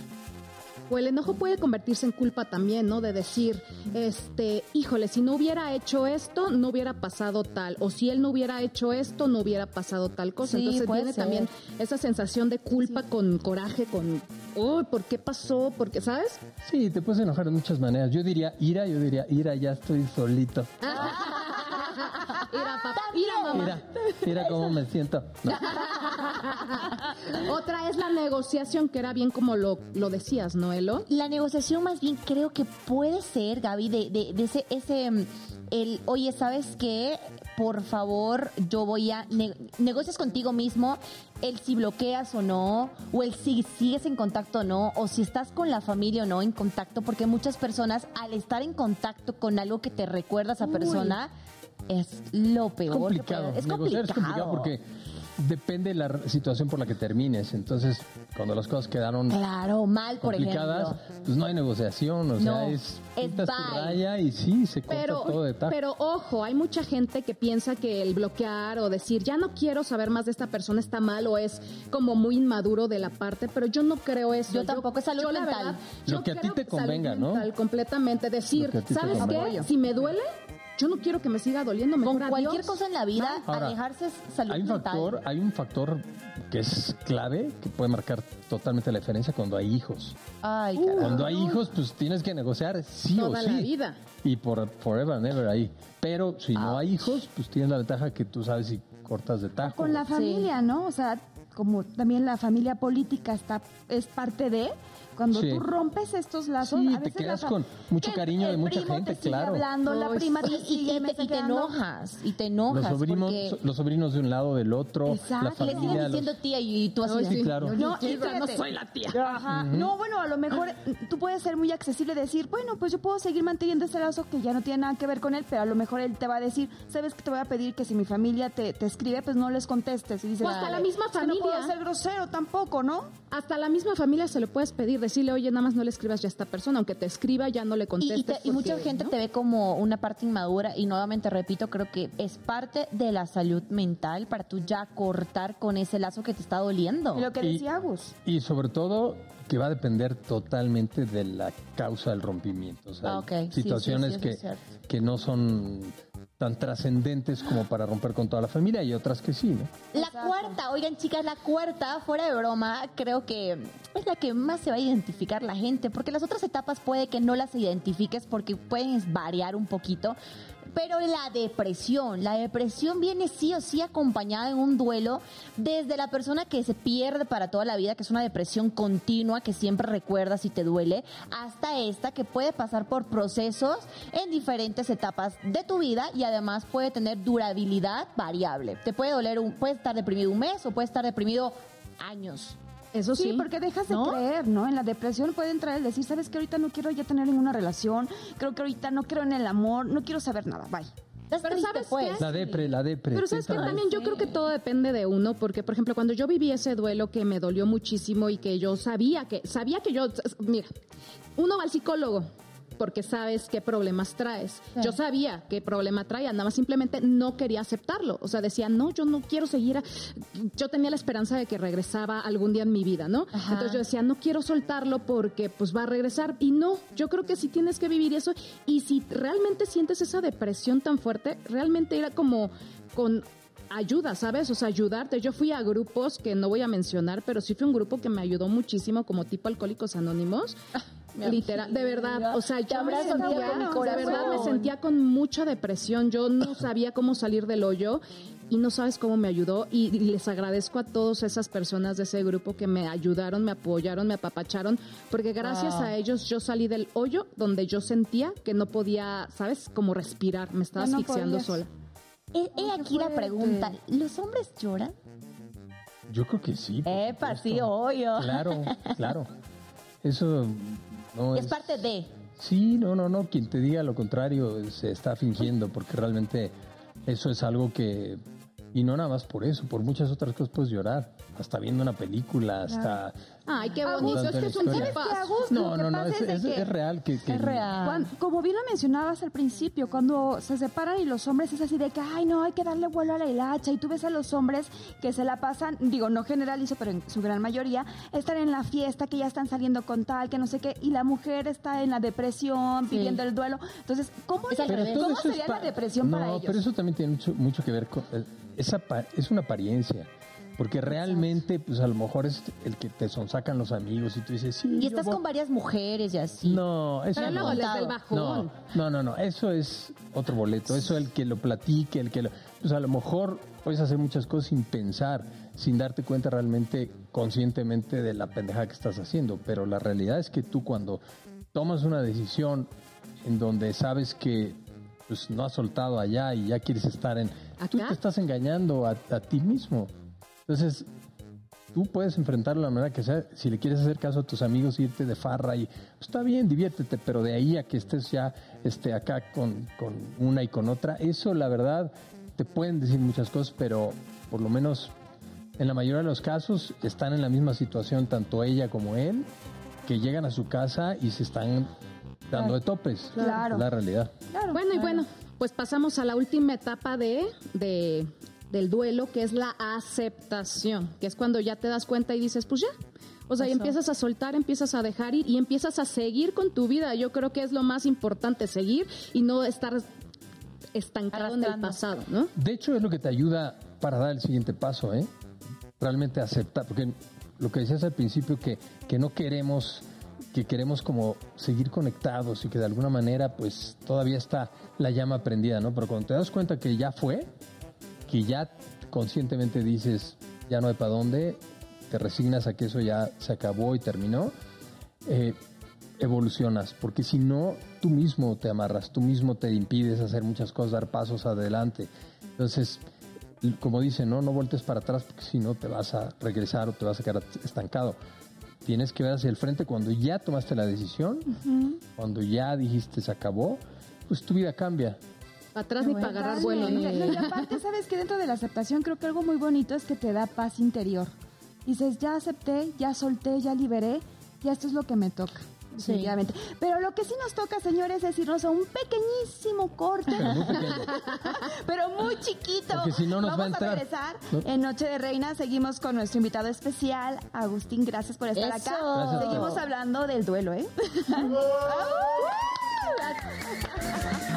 O el enojo puede convertirse en culpa también, ¿no? De decir, este, híjole, si no hubiera hecho esto, no hubiera pasado tal. O si él no hubiera hecho esto, no hubiera pasado tal cosa. Sí, Entonces puede viene ser. también esa sensación de culpa con coraje, con, uy, ¿por qué pasó? Porque, ¿sabes? Sí, te puedes enojar de muchas maneras. Yo diría ira, yo diría ira, ya estoy solito. Ira, papá, mamá. Mira, mira cómo me siento. No. Otra es la negociación, que era bien como lo, lo decías, ¿no, Elo? La negociación más bien creo que puede ser, Gaby, de, de, de ese, ese, mm, el, oye, ¿sabes qué? Por favor, yo voy a, ne- negocias contigo mismo el si bloqueas o no, o el si sigues en contacto o no, o si estás con la familia o no en contacto, porque muchas personas al estar en contacto con algo que te recuerda a esa persona, es lo peor. que complicado. puede- Es Negociar complicado. es complicado porque depende de la situación por la que termines. Entonces, cuando las cosas quedaron Claro, mal, por complicadas, ejemplo. pues no hay negociación. O sea, es, es tu raya y sí, se corta Pero, todo de tajo. pero ojo, hay mucha gente que piensa que el bloquear o decir ya no quiero saber más de esta persona está mal o es como muy inmaduro de la parte, pero yo no creo eso. Yo tampoco, es salud yo, la mental. verdad, Lo yo que a ti te convenga, ¿no? completamente. Decir, que ¿sabes qué? Si me duele, yo no quiero que me siga doliendo, mejor Con cualquier adiós. cosa en la vida, Ahora, alejarse es salud Hay un mental. factor, hay un factor que es clave, que puede marcar totalmente la diferencia cuando hay hijos. Ay, Uh. Cuando hay hijos, pues tienes que negociar sí Toda o sí. la vida. Y por forever and ever ahí. Pero si no hay hijos, pues tienes la ventaja que tú sabes si cortas de tajo. Con la Sí. familia, ¿no? O sea, como también la familia política está es parte de cuando Sí. tú rompes estos lazos, Sí, a te quedas la con mucho cariño de el mucha primo gente, te sigue claro. hablando, la prima te Y, te, y te mensajeando. enojas, y te enojas. Los sobrinos, porque los sobrinos de un lado, del otro, Exacto. la le familia. siguen los- diciendo tía y tú así. De- sí. claro. Yo No, no, y no soy la tía. Ajá. No, bueno, a lo mejor tú puedes ser muy accesible y decir, bueno, pues yo puedo seguir manteniendo ese lazo que ya no tiene nada que ver con él, pero a lo mejor él te va a decir, ¿sabes que te voy a pedir que si mi familia te, te escribe, pues no les contestes? Y dices, O hasta "Vale, la misma que No puedo familia. ser grosero tampoco, ¿no? Hasta la misma familia se lo puedes pedir, decirle, oye, nada más no le escribas ya a esta persona, aunque te escriba, ya no le contestes. y te- y mucha gente ¿no? te ve como una parte inmadura y nuevamente repito, creo que es parte de la salud mental para tú ya cortar con ese lazo que te está doliendo. Lo que decía Agus. Y sobre todo que va a depender totalmente de la causa del rompimiento. O sea, Ah, ok. hay Sí, sí, situaciones sí, que, que no son tan trascendentes como para romper con toda la familia y otras que sí, ¿no? La cuarta, oigan chicas, la cuarta, fuera de broma, creo que es la que más se va a identificar la gente, porque las otras etapas puede que no las identifiques porque pueden variar un poquito, pero la depresión, la depresión viene sí o sí acompañada en un duelo desde la persona que se pierde para toda la vida, que es una depresión continua que siempre recuerdas y te duele, hasta esta que puede pasar por procesos en diferentes etapas de tu vida y además puede tener durabilidad variable. Te puede doler, un, puedes estar deprimido un mes o puedes estar deprimido años. Eso sí. Sí, porque dejas de ¿no? creer, ¿no? En la depresión puede entrar el decir, ¿sabes que ahorita no quiero ya tener ninguna relación? Creo que ahorita no creo en el amor, no quiero saber nada, bye. Pero triste, ¿sabes pues. qué? La depre, la depre. Pero sabes que también yo creo que todo depende de uno, porque por ejemplo cuando yo viví ese duelo que me dolió muchísimo y que yo sabía que sabía que yo, mira, uno va al psicólogo porque sabes qué problemas traes. Yo sabía qué problema traía, nada más simplemente no quería aceptarlo. O sea, decía, no, yo no quiero seguir. a-". Yo tenía la esperanza de que regresaba algún día en mi vida, ¿no? Ajá. Entonces yo decía, no quiero soltarlo porque pues va a regresar. Y no, yo creo que sí tienes que vivir eso. Y si realmente sientes esa depresión tan fuerte, realmente era como con ayuda, ¿sabes? O sea, ayudarte. Yo fui a grupos que no voy a mencionar, pero sí fue un grupo que me ayudó muchísimo, como tipo Alcohólicos Anónimos. Literal, de verdad, o sea, yo me sentía, de verdad me sentía con mucha depresión, yo no sabía cómo salir del hoyo y no sabes cómo me ayudó y les agradezco a todas esas personas de ese grupo que me ayudaron, me apoyaron, me apapacharon, porque gracias Wow. a ellos yo salí del hoyo donde yo sentía que no podía, ¿sabes? Como respirar, me estaba no asfixiando podías. sola. He, he aquí la pregunta, ¿los hombres lloran? Yo creo que sí. Epa, sí, obvio. Claro, claro. Eso no Es parte de... Sí, no, no, no. Quien te diga lo contrario se está fingiendo, porque realmente eso es algo que. Y no nada más por eso, por muchas otras cosas puedes llorar. Hasta viendo una película, hasta. Ay, qué bonito, es que es un No, no, no, es, es que- real. Que, que- Es real. Cuan- como bien lo mencionabas al principio, cuando se separan y los hombres es así de que, ay, no, hay que darle vuelo a la hilacha. Y tú ves a los hombres que se la pasan, digo, no generalizo, pero en su gran mayoría, están en la fiesta, que ya están saliendo con tal, que no sé qué, y la mujer está en la depresión, Sí. viviendo el duelo. Entonces, ¿cómo. ¿cómo sería pa- la depresión no, para ellos? pero eso también tiene mucho, mucho que ver con. el- esa pa- es una apariencia. Porque realmente, pues a lo mejor es el que te sonsacan los amigos y tú dices, sí. Y estás con varias mujeres y así. No, eso Pero no. da el No, bajón. No, no, no, no, eso es otro boleto, eso el que lo platique, el que lo... Pues a lo mejor puedes hacer muchas cosas sin pensar, sin darte cuenta realmente conscientemente de la pendeja que estás haciendo, pero la realidad es que tú cuando tomas una decisión en donde sabes que pues no has soltado allá y ya quieres estar en... Tú ¿Acá? te estás engañando a, a ti mismo. Entonces, tú puedes enfrentarlo de la manera que sea. Si le quieres hacer caso a tus amigos, irte de farra y pues, está bien, diviértete, pero de ahí a que estés ya este, acá con, con una y con otra, eso la verdad te pueden decir muchas cosas, pero por lo menos en la mayoría de los casos están en la misma situación tanto ella como él, que llegan a su casa y se están dando de topes. Claro. Es la realidad. Claro. Bueno, y bueno, pues pasamos a la última etapa de, de- del duelo, que es la aceptación, que es cuando ya te das cuenta y dices, pues ya. O sea, y empiezas a soltar, empiezas a dejar ir y empiezas a seguir con tu vida. Yo creo que es lo más importante, seguir y no estar estancado en el pasado, ¿no? De hecho, es lo que te ayuda para dar el siguiente paso, ¿eh? Realmente aceptar, porque lo que decías al principio, que, que no queremos, que queremos como seguir conectados y que de alguna manera, pues todavía está la llama prendida, ¿no? Pero cuando te das cuenta que ya fue, que ya conscientemente dices, ya no hay para dónde, te resignas a que eso ya se acabó y terminó, eh, evolucionas, porque si no, tú mismo te amarras, tú mismo te impides hacer muchas cosas, dar pasos adelante. Entonces, como dicen, no, no vueltes para atrás, porque si no te vas a regresar o te vas a quedar estancado. Tienes que ver hacia el frente cuando ya tomaste la decisión, cuando ya dijiste se acabó, pues tu vida cambia. Para atrás ni para agarrar vuelo, ¿no? Y aparte, sabes que dentro de la aceptación creo que algo muy bonito es que te da paz interior. Dices, ya acepté, ya solté, ya liberé, ya esto es lo que me toca. Definitivamente. Pero lo que sí nos toca, señores, es irnos a un pequeñísimo corte, Pero muy pequeño. pero muy chiquito. Porque si no nos Vamos va a entrar. regresar ¿No? en Noche de Reina. Seguimos con nuestro invitado especial, Agustín. Gracias por estar Eso. acá. Gracias Seguimos hablando del duelo, ¿eh?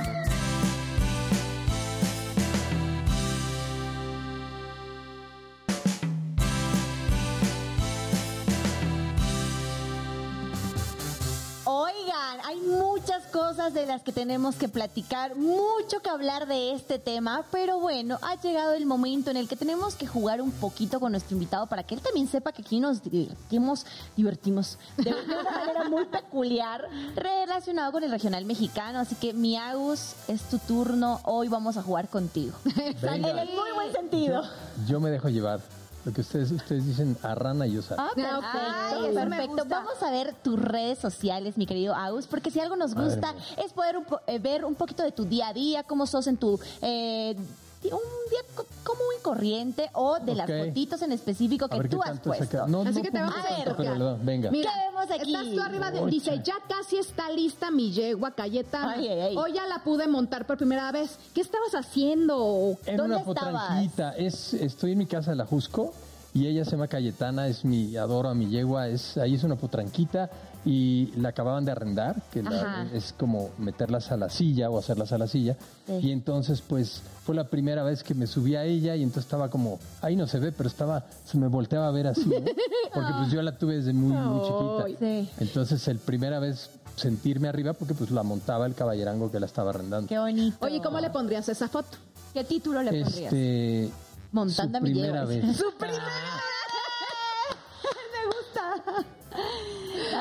cosas de las que tenemos que platicar, mucho que hablar de este tema, pero bueno, ha llegado el momento en el que tenemos que jugar un poquito con nuestro invitado para que él también sepa que aquí nos divertimos, divertimos de, de una manera muy peculiar relacionado con el regional mexicano. Así que, mi Agus, es tu turno, hoy vamos a jugar contigo. Venga. En el muy buen sentido. Yo me dejo llevar. Lo que ustedes, ustedes dicen a rana y yo salgo. Ah, perfecto, Ay, perfecto. Vamos a ver tus redes sociales, mi querido Agus, porque si algo nos gusta es poder un po- eh, ver un poquito de tu día a día, cómo sos en tu... eh, un día co- común y corriente o de las fotitos en específico que ver tú has puesto. No, Así no que te vamos a tanto, pero tocar. lo- venga. Mira, ¿Qué vemos aquí? estás tú arriba de... Dice, ya casi está lista mi yegua Cayetana. Ay, ay, ay. Hoy ya la pude montar por primera vez. ¿Qué estabas haciendo? En ¿Dónde una estabas? Es, estoy en mi casa de la Jusco y ella se llama Cayetana, es mi, adoro a mi yegua, es, ahí es una potranquita y la acababan de arrendar, que la- es como meterlas a la silla o hacerlas a la silla. Sí. Y entonces pues fue la primera vez que me subí a ella y entonces estaba como, ahí no se ve, pero estaba, se me volteaba a ver así, ¿no? porque pues yo la tuve desde muy, muy chiquita. Sí. Entonces el primera vez sentirme arriba porque pues la montaba el caballerango que la estaba arrendando. Qué bonito. Oye, ¿cómo le pondrías esa foto? ¿Qué título le pondrías? Este, Montando a su mi primera vez. ¡Su primera!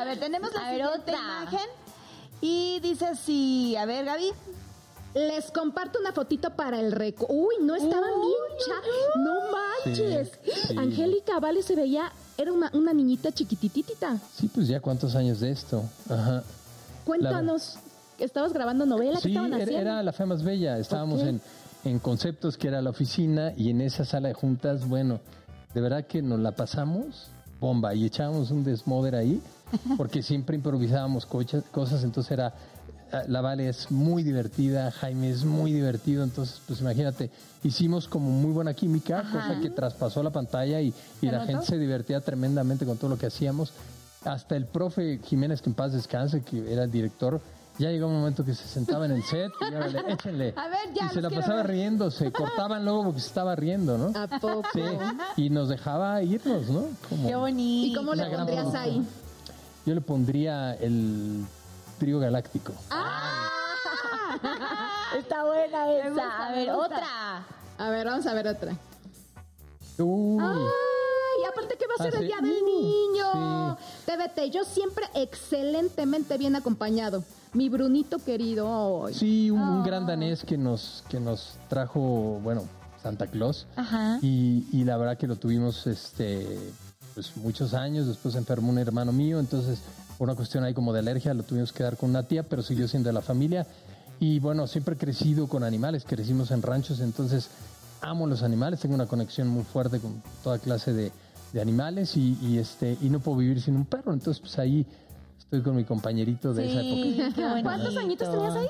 Ver, tenemos la A siguiente otra. imagen. Y dice así, a ver, Gaby. Les comparto una fotito para el reco. Uy, no estaban Uy, bien cha- No manches. Sí, sí. Angélica Vale se veía, era una, una niñita chiquititita. Sí, pues ya cuántos años de esto. Ajá. Cuéntanos, ¿estabas grabando novela? ¿Qué Sí, estaban era, haciendo? era la fe más bella. Estábamos en, en Conceptos, que era la oficina, y en esa sala de juntas, bueno, de verdad que nos la pasamos bomba y echábamos un desmoder ahí, porque siempre improvisábamos cosas, entonces era. eh, La Vale es muy divertida, Jaime es muy divertido, entonces, pues imagínate, hicimos como muy buena química, cosa que traspasó la pantalla y, y la gente se divertía tremendamente con todo lo que hacíamos. Hasta el profe Jiménez, que en paz descanse, que era el director, ya llegó un momento que se sentaba en el set y órale, échenle. A ver, ya, y se la pasaba ver. riendo, se cortaban luego porque se estaba riendo, ¿no? ¿A poco? Sí, y nos dejaba irnos, ¿no? Como- Qué bonito. ¿Y cómo le pondrías ahí? Yo le pondría el trío galáctico. Está buena esa. gusta, a ver, otra. A ver, vamos a ver otra. Uy, Ay, aparte que va a Ah, ser el sí. Día del Uh, Niño. TVT, yo siempre excelentemente bien acompañado. Mi Brunito querido. ay. sí, un, un gran danés que nos, que nos trajo, bueno, Santa Claus. Ajá. Y, y la verdad que lo tuvimos este pues muchos años, después enfermó un hermano mío, entonces por una cuestión ahí como de alergia lo tuvimos que dar con una tía, pero siguió siendo de la familia. Y bueno, siempre he crecido con animales, crecimos en ranchos, entonces amo los animales, tengo una conexión muy fuerte con toda clase de, de animales y, y, este y no puedo vivir sin un perro, entonces pues ahí estoy con mi compañerito de esa época. ¿Cuántos añitos tenías ahí?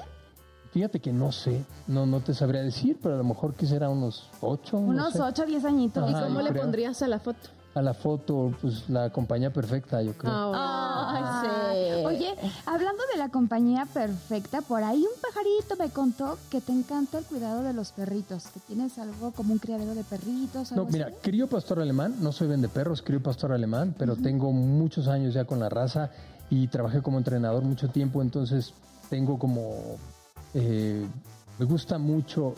Fíjate que no sé, no, no te sabría decir, pero a lo mejor que será unos ocho. no Unos sé. 8 o 10 añitos. ¿Y cómo le creo. pondrías a la foto? A la foto, pues la compañía perfecta, yo creo. Ah, Ay, sí. Oye, hablando de la compañía perfecta, por ahí un pajarito me contó que te encanta el cuidado de los perritos, que tienes algo como un criadero de perritos. No, mira, crío pastor alemán, no soy vende perros, crío pastor alemán, pero tengo muchos años ya con la raza y trabajé como entrenador mucho tiempo, entonces tengo como... Eh, me gusta mucho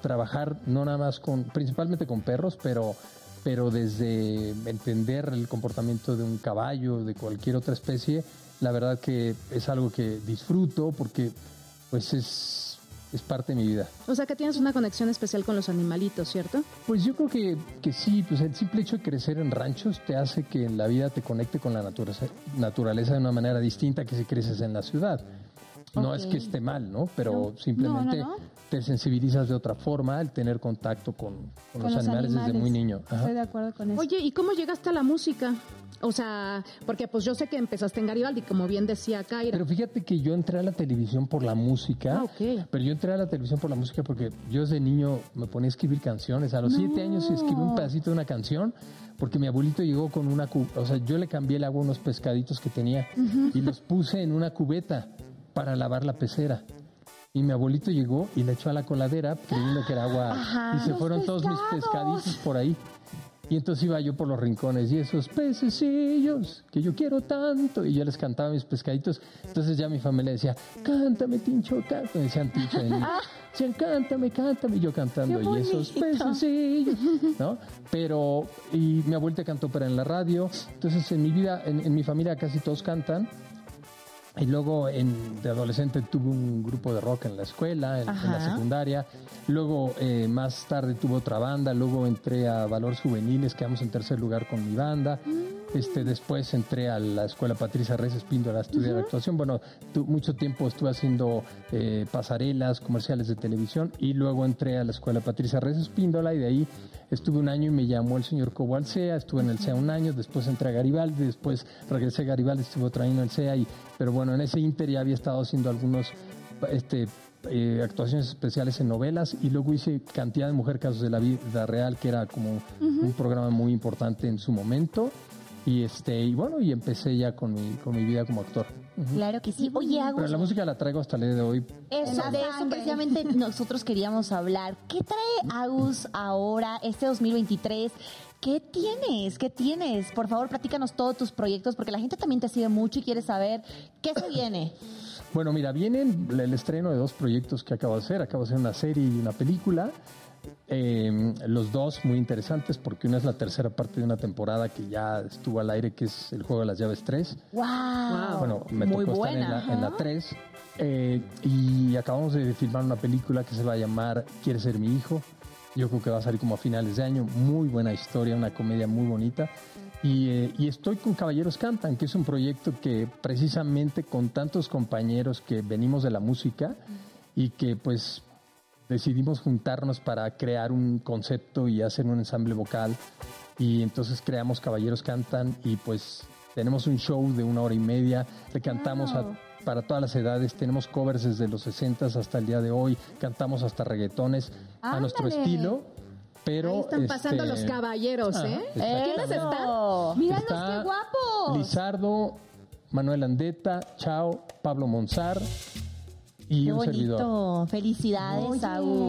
trabajar no nada más con, principalmente con perros, pero pero desde entender el comportamiento de un caballo, de cualquier otra especie, la verdad que es algo que disfruto porque pues es, es parte de mi vida. O sea que tienes una conexión especial con los animalitos, ¿cierto? Pues yo creo que, que sí, pues el simple hecho de crecer en ranchos te hace que en la vida te conecte con la naturaleza, naturaleza de una manera distinta que si creces en la ciudad. No es que esté mal, ¿no? Pero simplemente te sensibilizas de otra forma al tener contacto con, los, animales, desde muy niño. Estoy de acuerdo con eso. Oye, ¿y cómo llegaste a la música? O sea, porque pues yo sé que empezaste en Garibaldi, como bien decía Kaira. Pero fíjate que yo entré a la televisión por la música. Ah, ok. Pero yo entré a la televisión por la música porque yo desde niño me ponía a escribir canciones. A los siete años escribí un pedacito de una canción porque mi abuelito llegó con una... O sea, yo le cambié el agua a unos pescaditos que tenía y los puse en una cubeta para lavar la pecera. Y mi abuelito llegó y le echó a la coladera creyendo que era agua. y se fueron todos mis pescaditos por ahí. Y entonces iba yo por los rincones y esos pececillos que yo quiero tanto. Y yo les cantaba mis pescaditos. Entonces ya mi familia decía, cántame, Tincho, cántame. Me decían Tincho de mí. Decían, cántame, cántame. Y yo cantando. Y esos pececillos, ¿no? Pero, y mi abuelita cantó para en la radio. Entonces en mi vida, en mi familia casi todos cantan. Y luego en, de adolescente tuve un grupo de rock en la escuela, en, la secundaria. Luego eh, más tarde tuve otra banda. Luego entré a Valores Juveniles, quedamos en tercer lugar con mi banda. Mm. Este, después entré a la escuela Patricia Reyes Espíndola a estudiar actuación. Bueno, mucho tiempo estuve haciendo eh, pasarelas, comerciales de televisión. Y luego entré a la escuela Patricia Reyes Espíndola y de ahí estuve un año y me llamó el señor Cobo al CEA. Estuve en el CEA un año, después entré a Garibaldi, después regresé a Garibaldi, estuve otro año en el CEA y pero bueno, en ese inter ya había estado haciendo algunos este, eh, actuaciones especiales en novelas y luego hice Cantidad de Mujer Casos de la Vida Real, que era como un programa muy importante en su momento. Y este y bueno, y empecé ya con mi, con mi vida como actor. Claro que sí. Oye, Agus. Pero la música la traigo hasta el día de hoy. Eso, de eso precisamente nosotros queríamos hablar. ¿Qué trae Agus ahora, este 2023? ¿Qué tienes? ¿Qué tienes? Por favor, platícanos todos tus proyectos, porque la gente también te sigue mucho y quiere saber qué se viene. Bueno, mira, viene el estreno de dos proyectos que acabo de hacer. Acabo de hacer una serie y una película. Em, los dos muy interesantes porque una es la tercera parte de una temporada que ya estuvo al aire, que es el juego de las llaves 3. ¡Wow! Bueno, me tocó estar en la, 3. Eh, y acabamos de filmar una película que se va a llamar Quiere ser mi hijo yo creo que va a salir como a finales de año. Muy buena historia, una comedia muy bonita. Y, eh, y, estoy con Caballeros Cantan, que es un proyecto que precisamente con tantos compañeros que venimos de la música y que pues decidimos juntarnos para crear un concepto y hacer un ensamble vocal. Y entonces creamos Caballeros Cantan y pues tenemos un show de una hora y media, le cantamos a para todas las edades, tenemos covers desde los 60 hasta el día de hoy, cantamos hasta reggaetones a nuestro estilo. Pero Ahí están pasando los este, caballeros, ¿eh? ¿Quiénes están? Míralos qué guapos. Lizardo, Manuel Andeta, Chao, Pablo Monzar, y un servidor. Felicidades,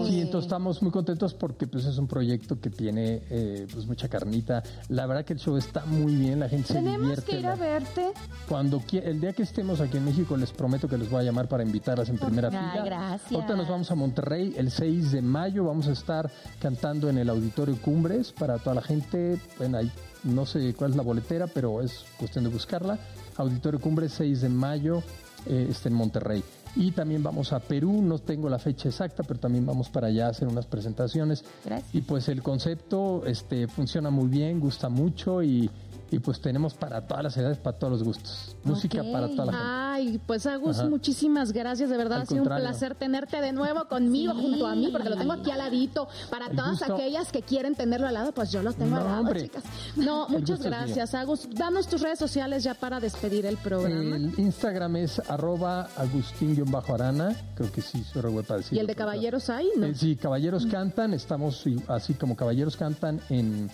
Sí, entonces estamos muy contentos porque pues es un proyecto que tiene eh, pues mucha carnita. La verdad que el show está muy bien, la gente se divierte. Tenemos que ir a verte. Cuando el día que estemos aquí en México les prometo que les voy a llamar para invitarlas en primera fila. Gracias. Ahorita nos vamos a Monterrey el 6 de mayo, vamos a estar cantando en el Auditorio Cumbres para toda la gente. Bueno, ahí no sé cuál es la boletera, pero es cuestión de buscarla. Auditorio Cumbres 6 de mayo, eh, está en Monterrey. Y también vamos a Perú, no tengo la fecha exacta, pero también vamos para allá a hacer unas presentaciones. Gracias. Y pues el concepto este, funciona muy bien, gusta mucho y y pues tenemos para todas las edades, para todos los gustos. Música para toda la gente. Ay, pues Agus, muchísimas gracias, de verdad ha sido un placer tenerte de nuevo conmigo junto a mí, porque lo tengo aquí al ladito. Para todas aquellas que quieren tenerlo al lado, pues yo lo tengo al lado, chicas. No, muchas gracias, Agus. Danos tus redes sociales ya para despedir el programa. El Instagram es arroba agustín-arana, creo que sí, soy web para decirlo. ¿Y el de Caballeros hay? No. Eh, sí, Caballeros Cantan, estamos así como Caballeros Cantan en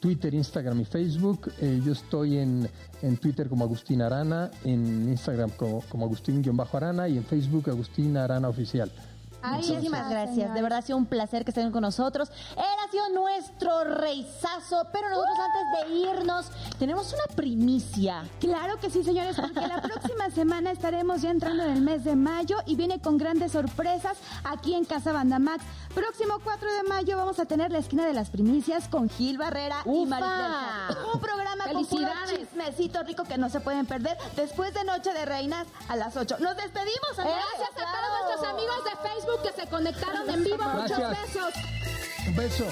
Twitter, Instagram y Facebook. Eh, yo estoy en, en Twitter como Agustín Arana, en Instagram como, como Agustín-Arana y en Facebook Agustín Arana Oficial. Muchísimas gracias. De verdad ha sido un placer que estén con nosotros. Él ha sido nuestro reizazo, pero nosotros antes de irnos tenemos una primicia. Claro que sí, señores, porque la próxima semana estaremos ya entrando en el mes de mayo y viene con grandes sorpresas aquí en Casa Banda Max. Próximo 4 de mayo vamos a tener la esquina de las primicias con Gil Barrera y Maribel Un programa con puro chismecito rico que no se pueden perder después de Noche de Reinas a las 8. Nos despedimos. Gracias a todos nuestros amigos de Facebook que se conectaron en vivo. Muchos besos. Un beso.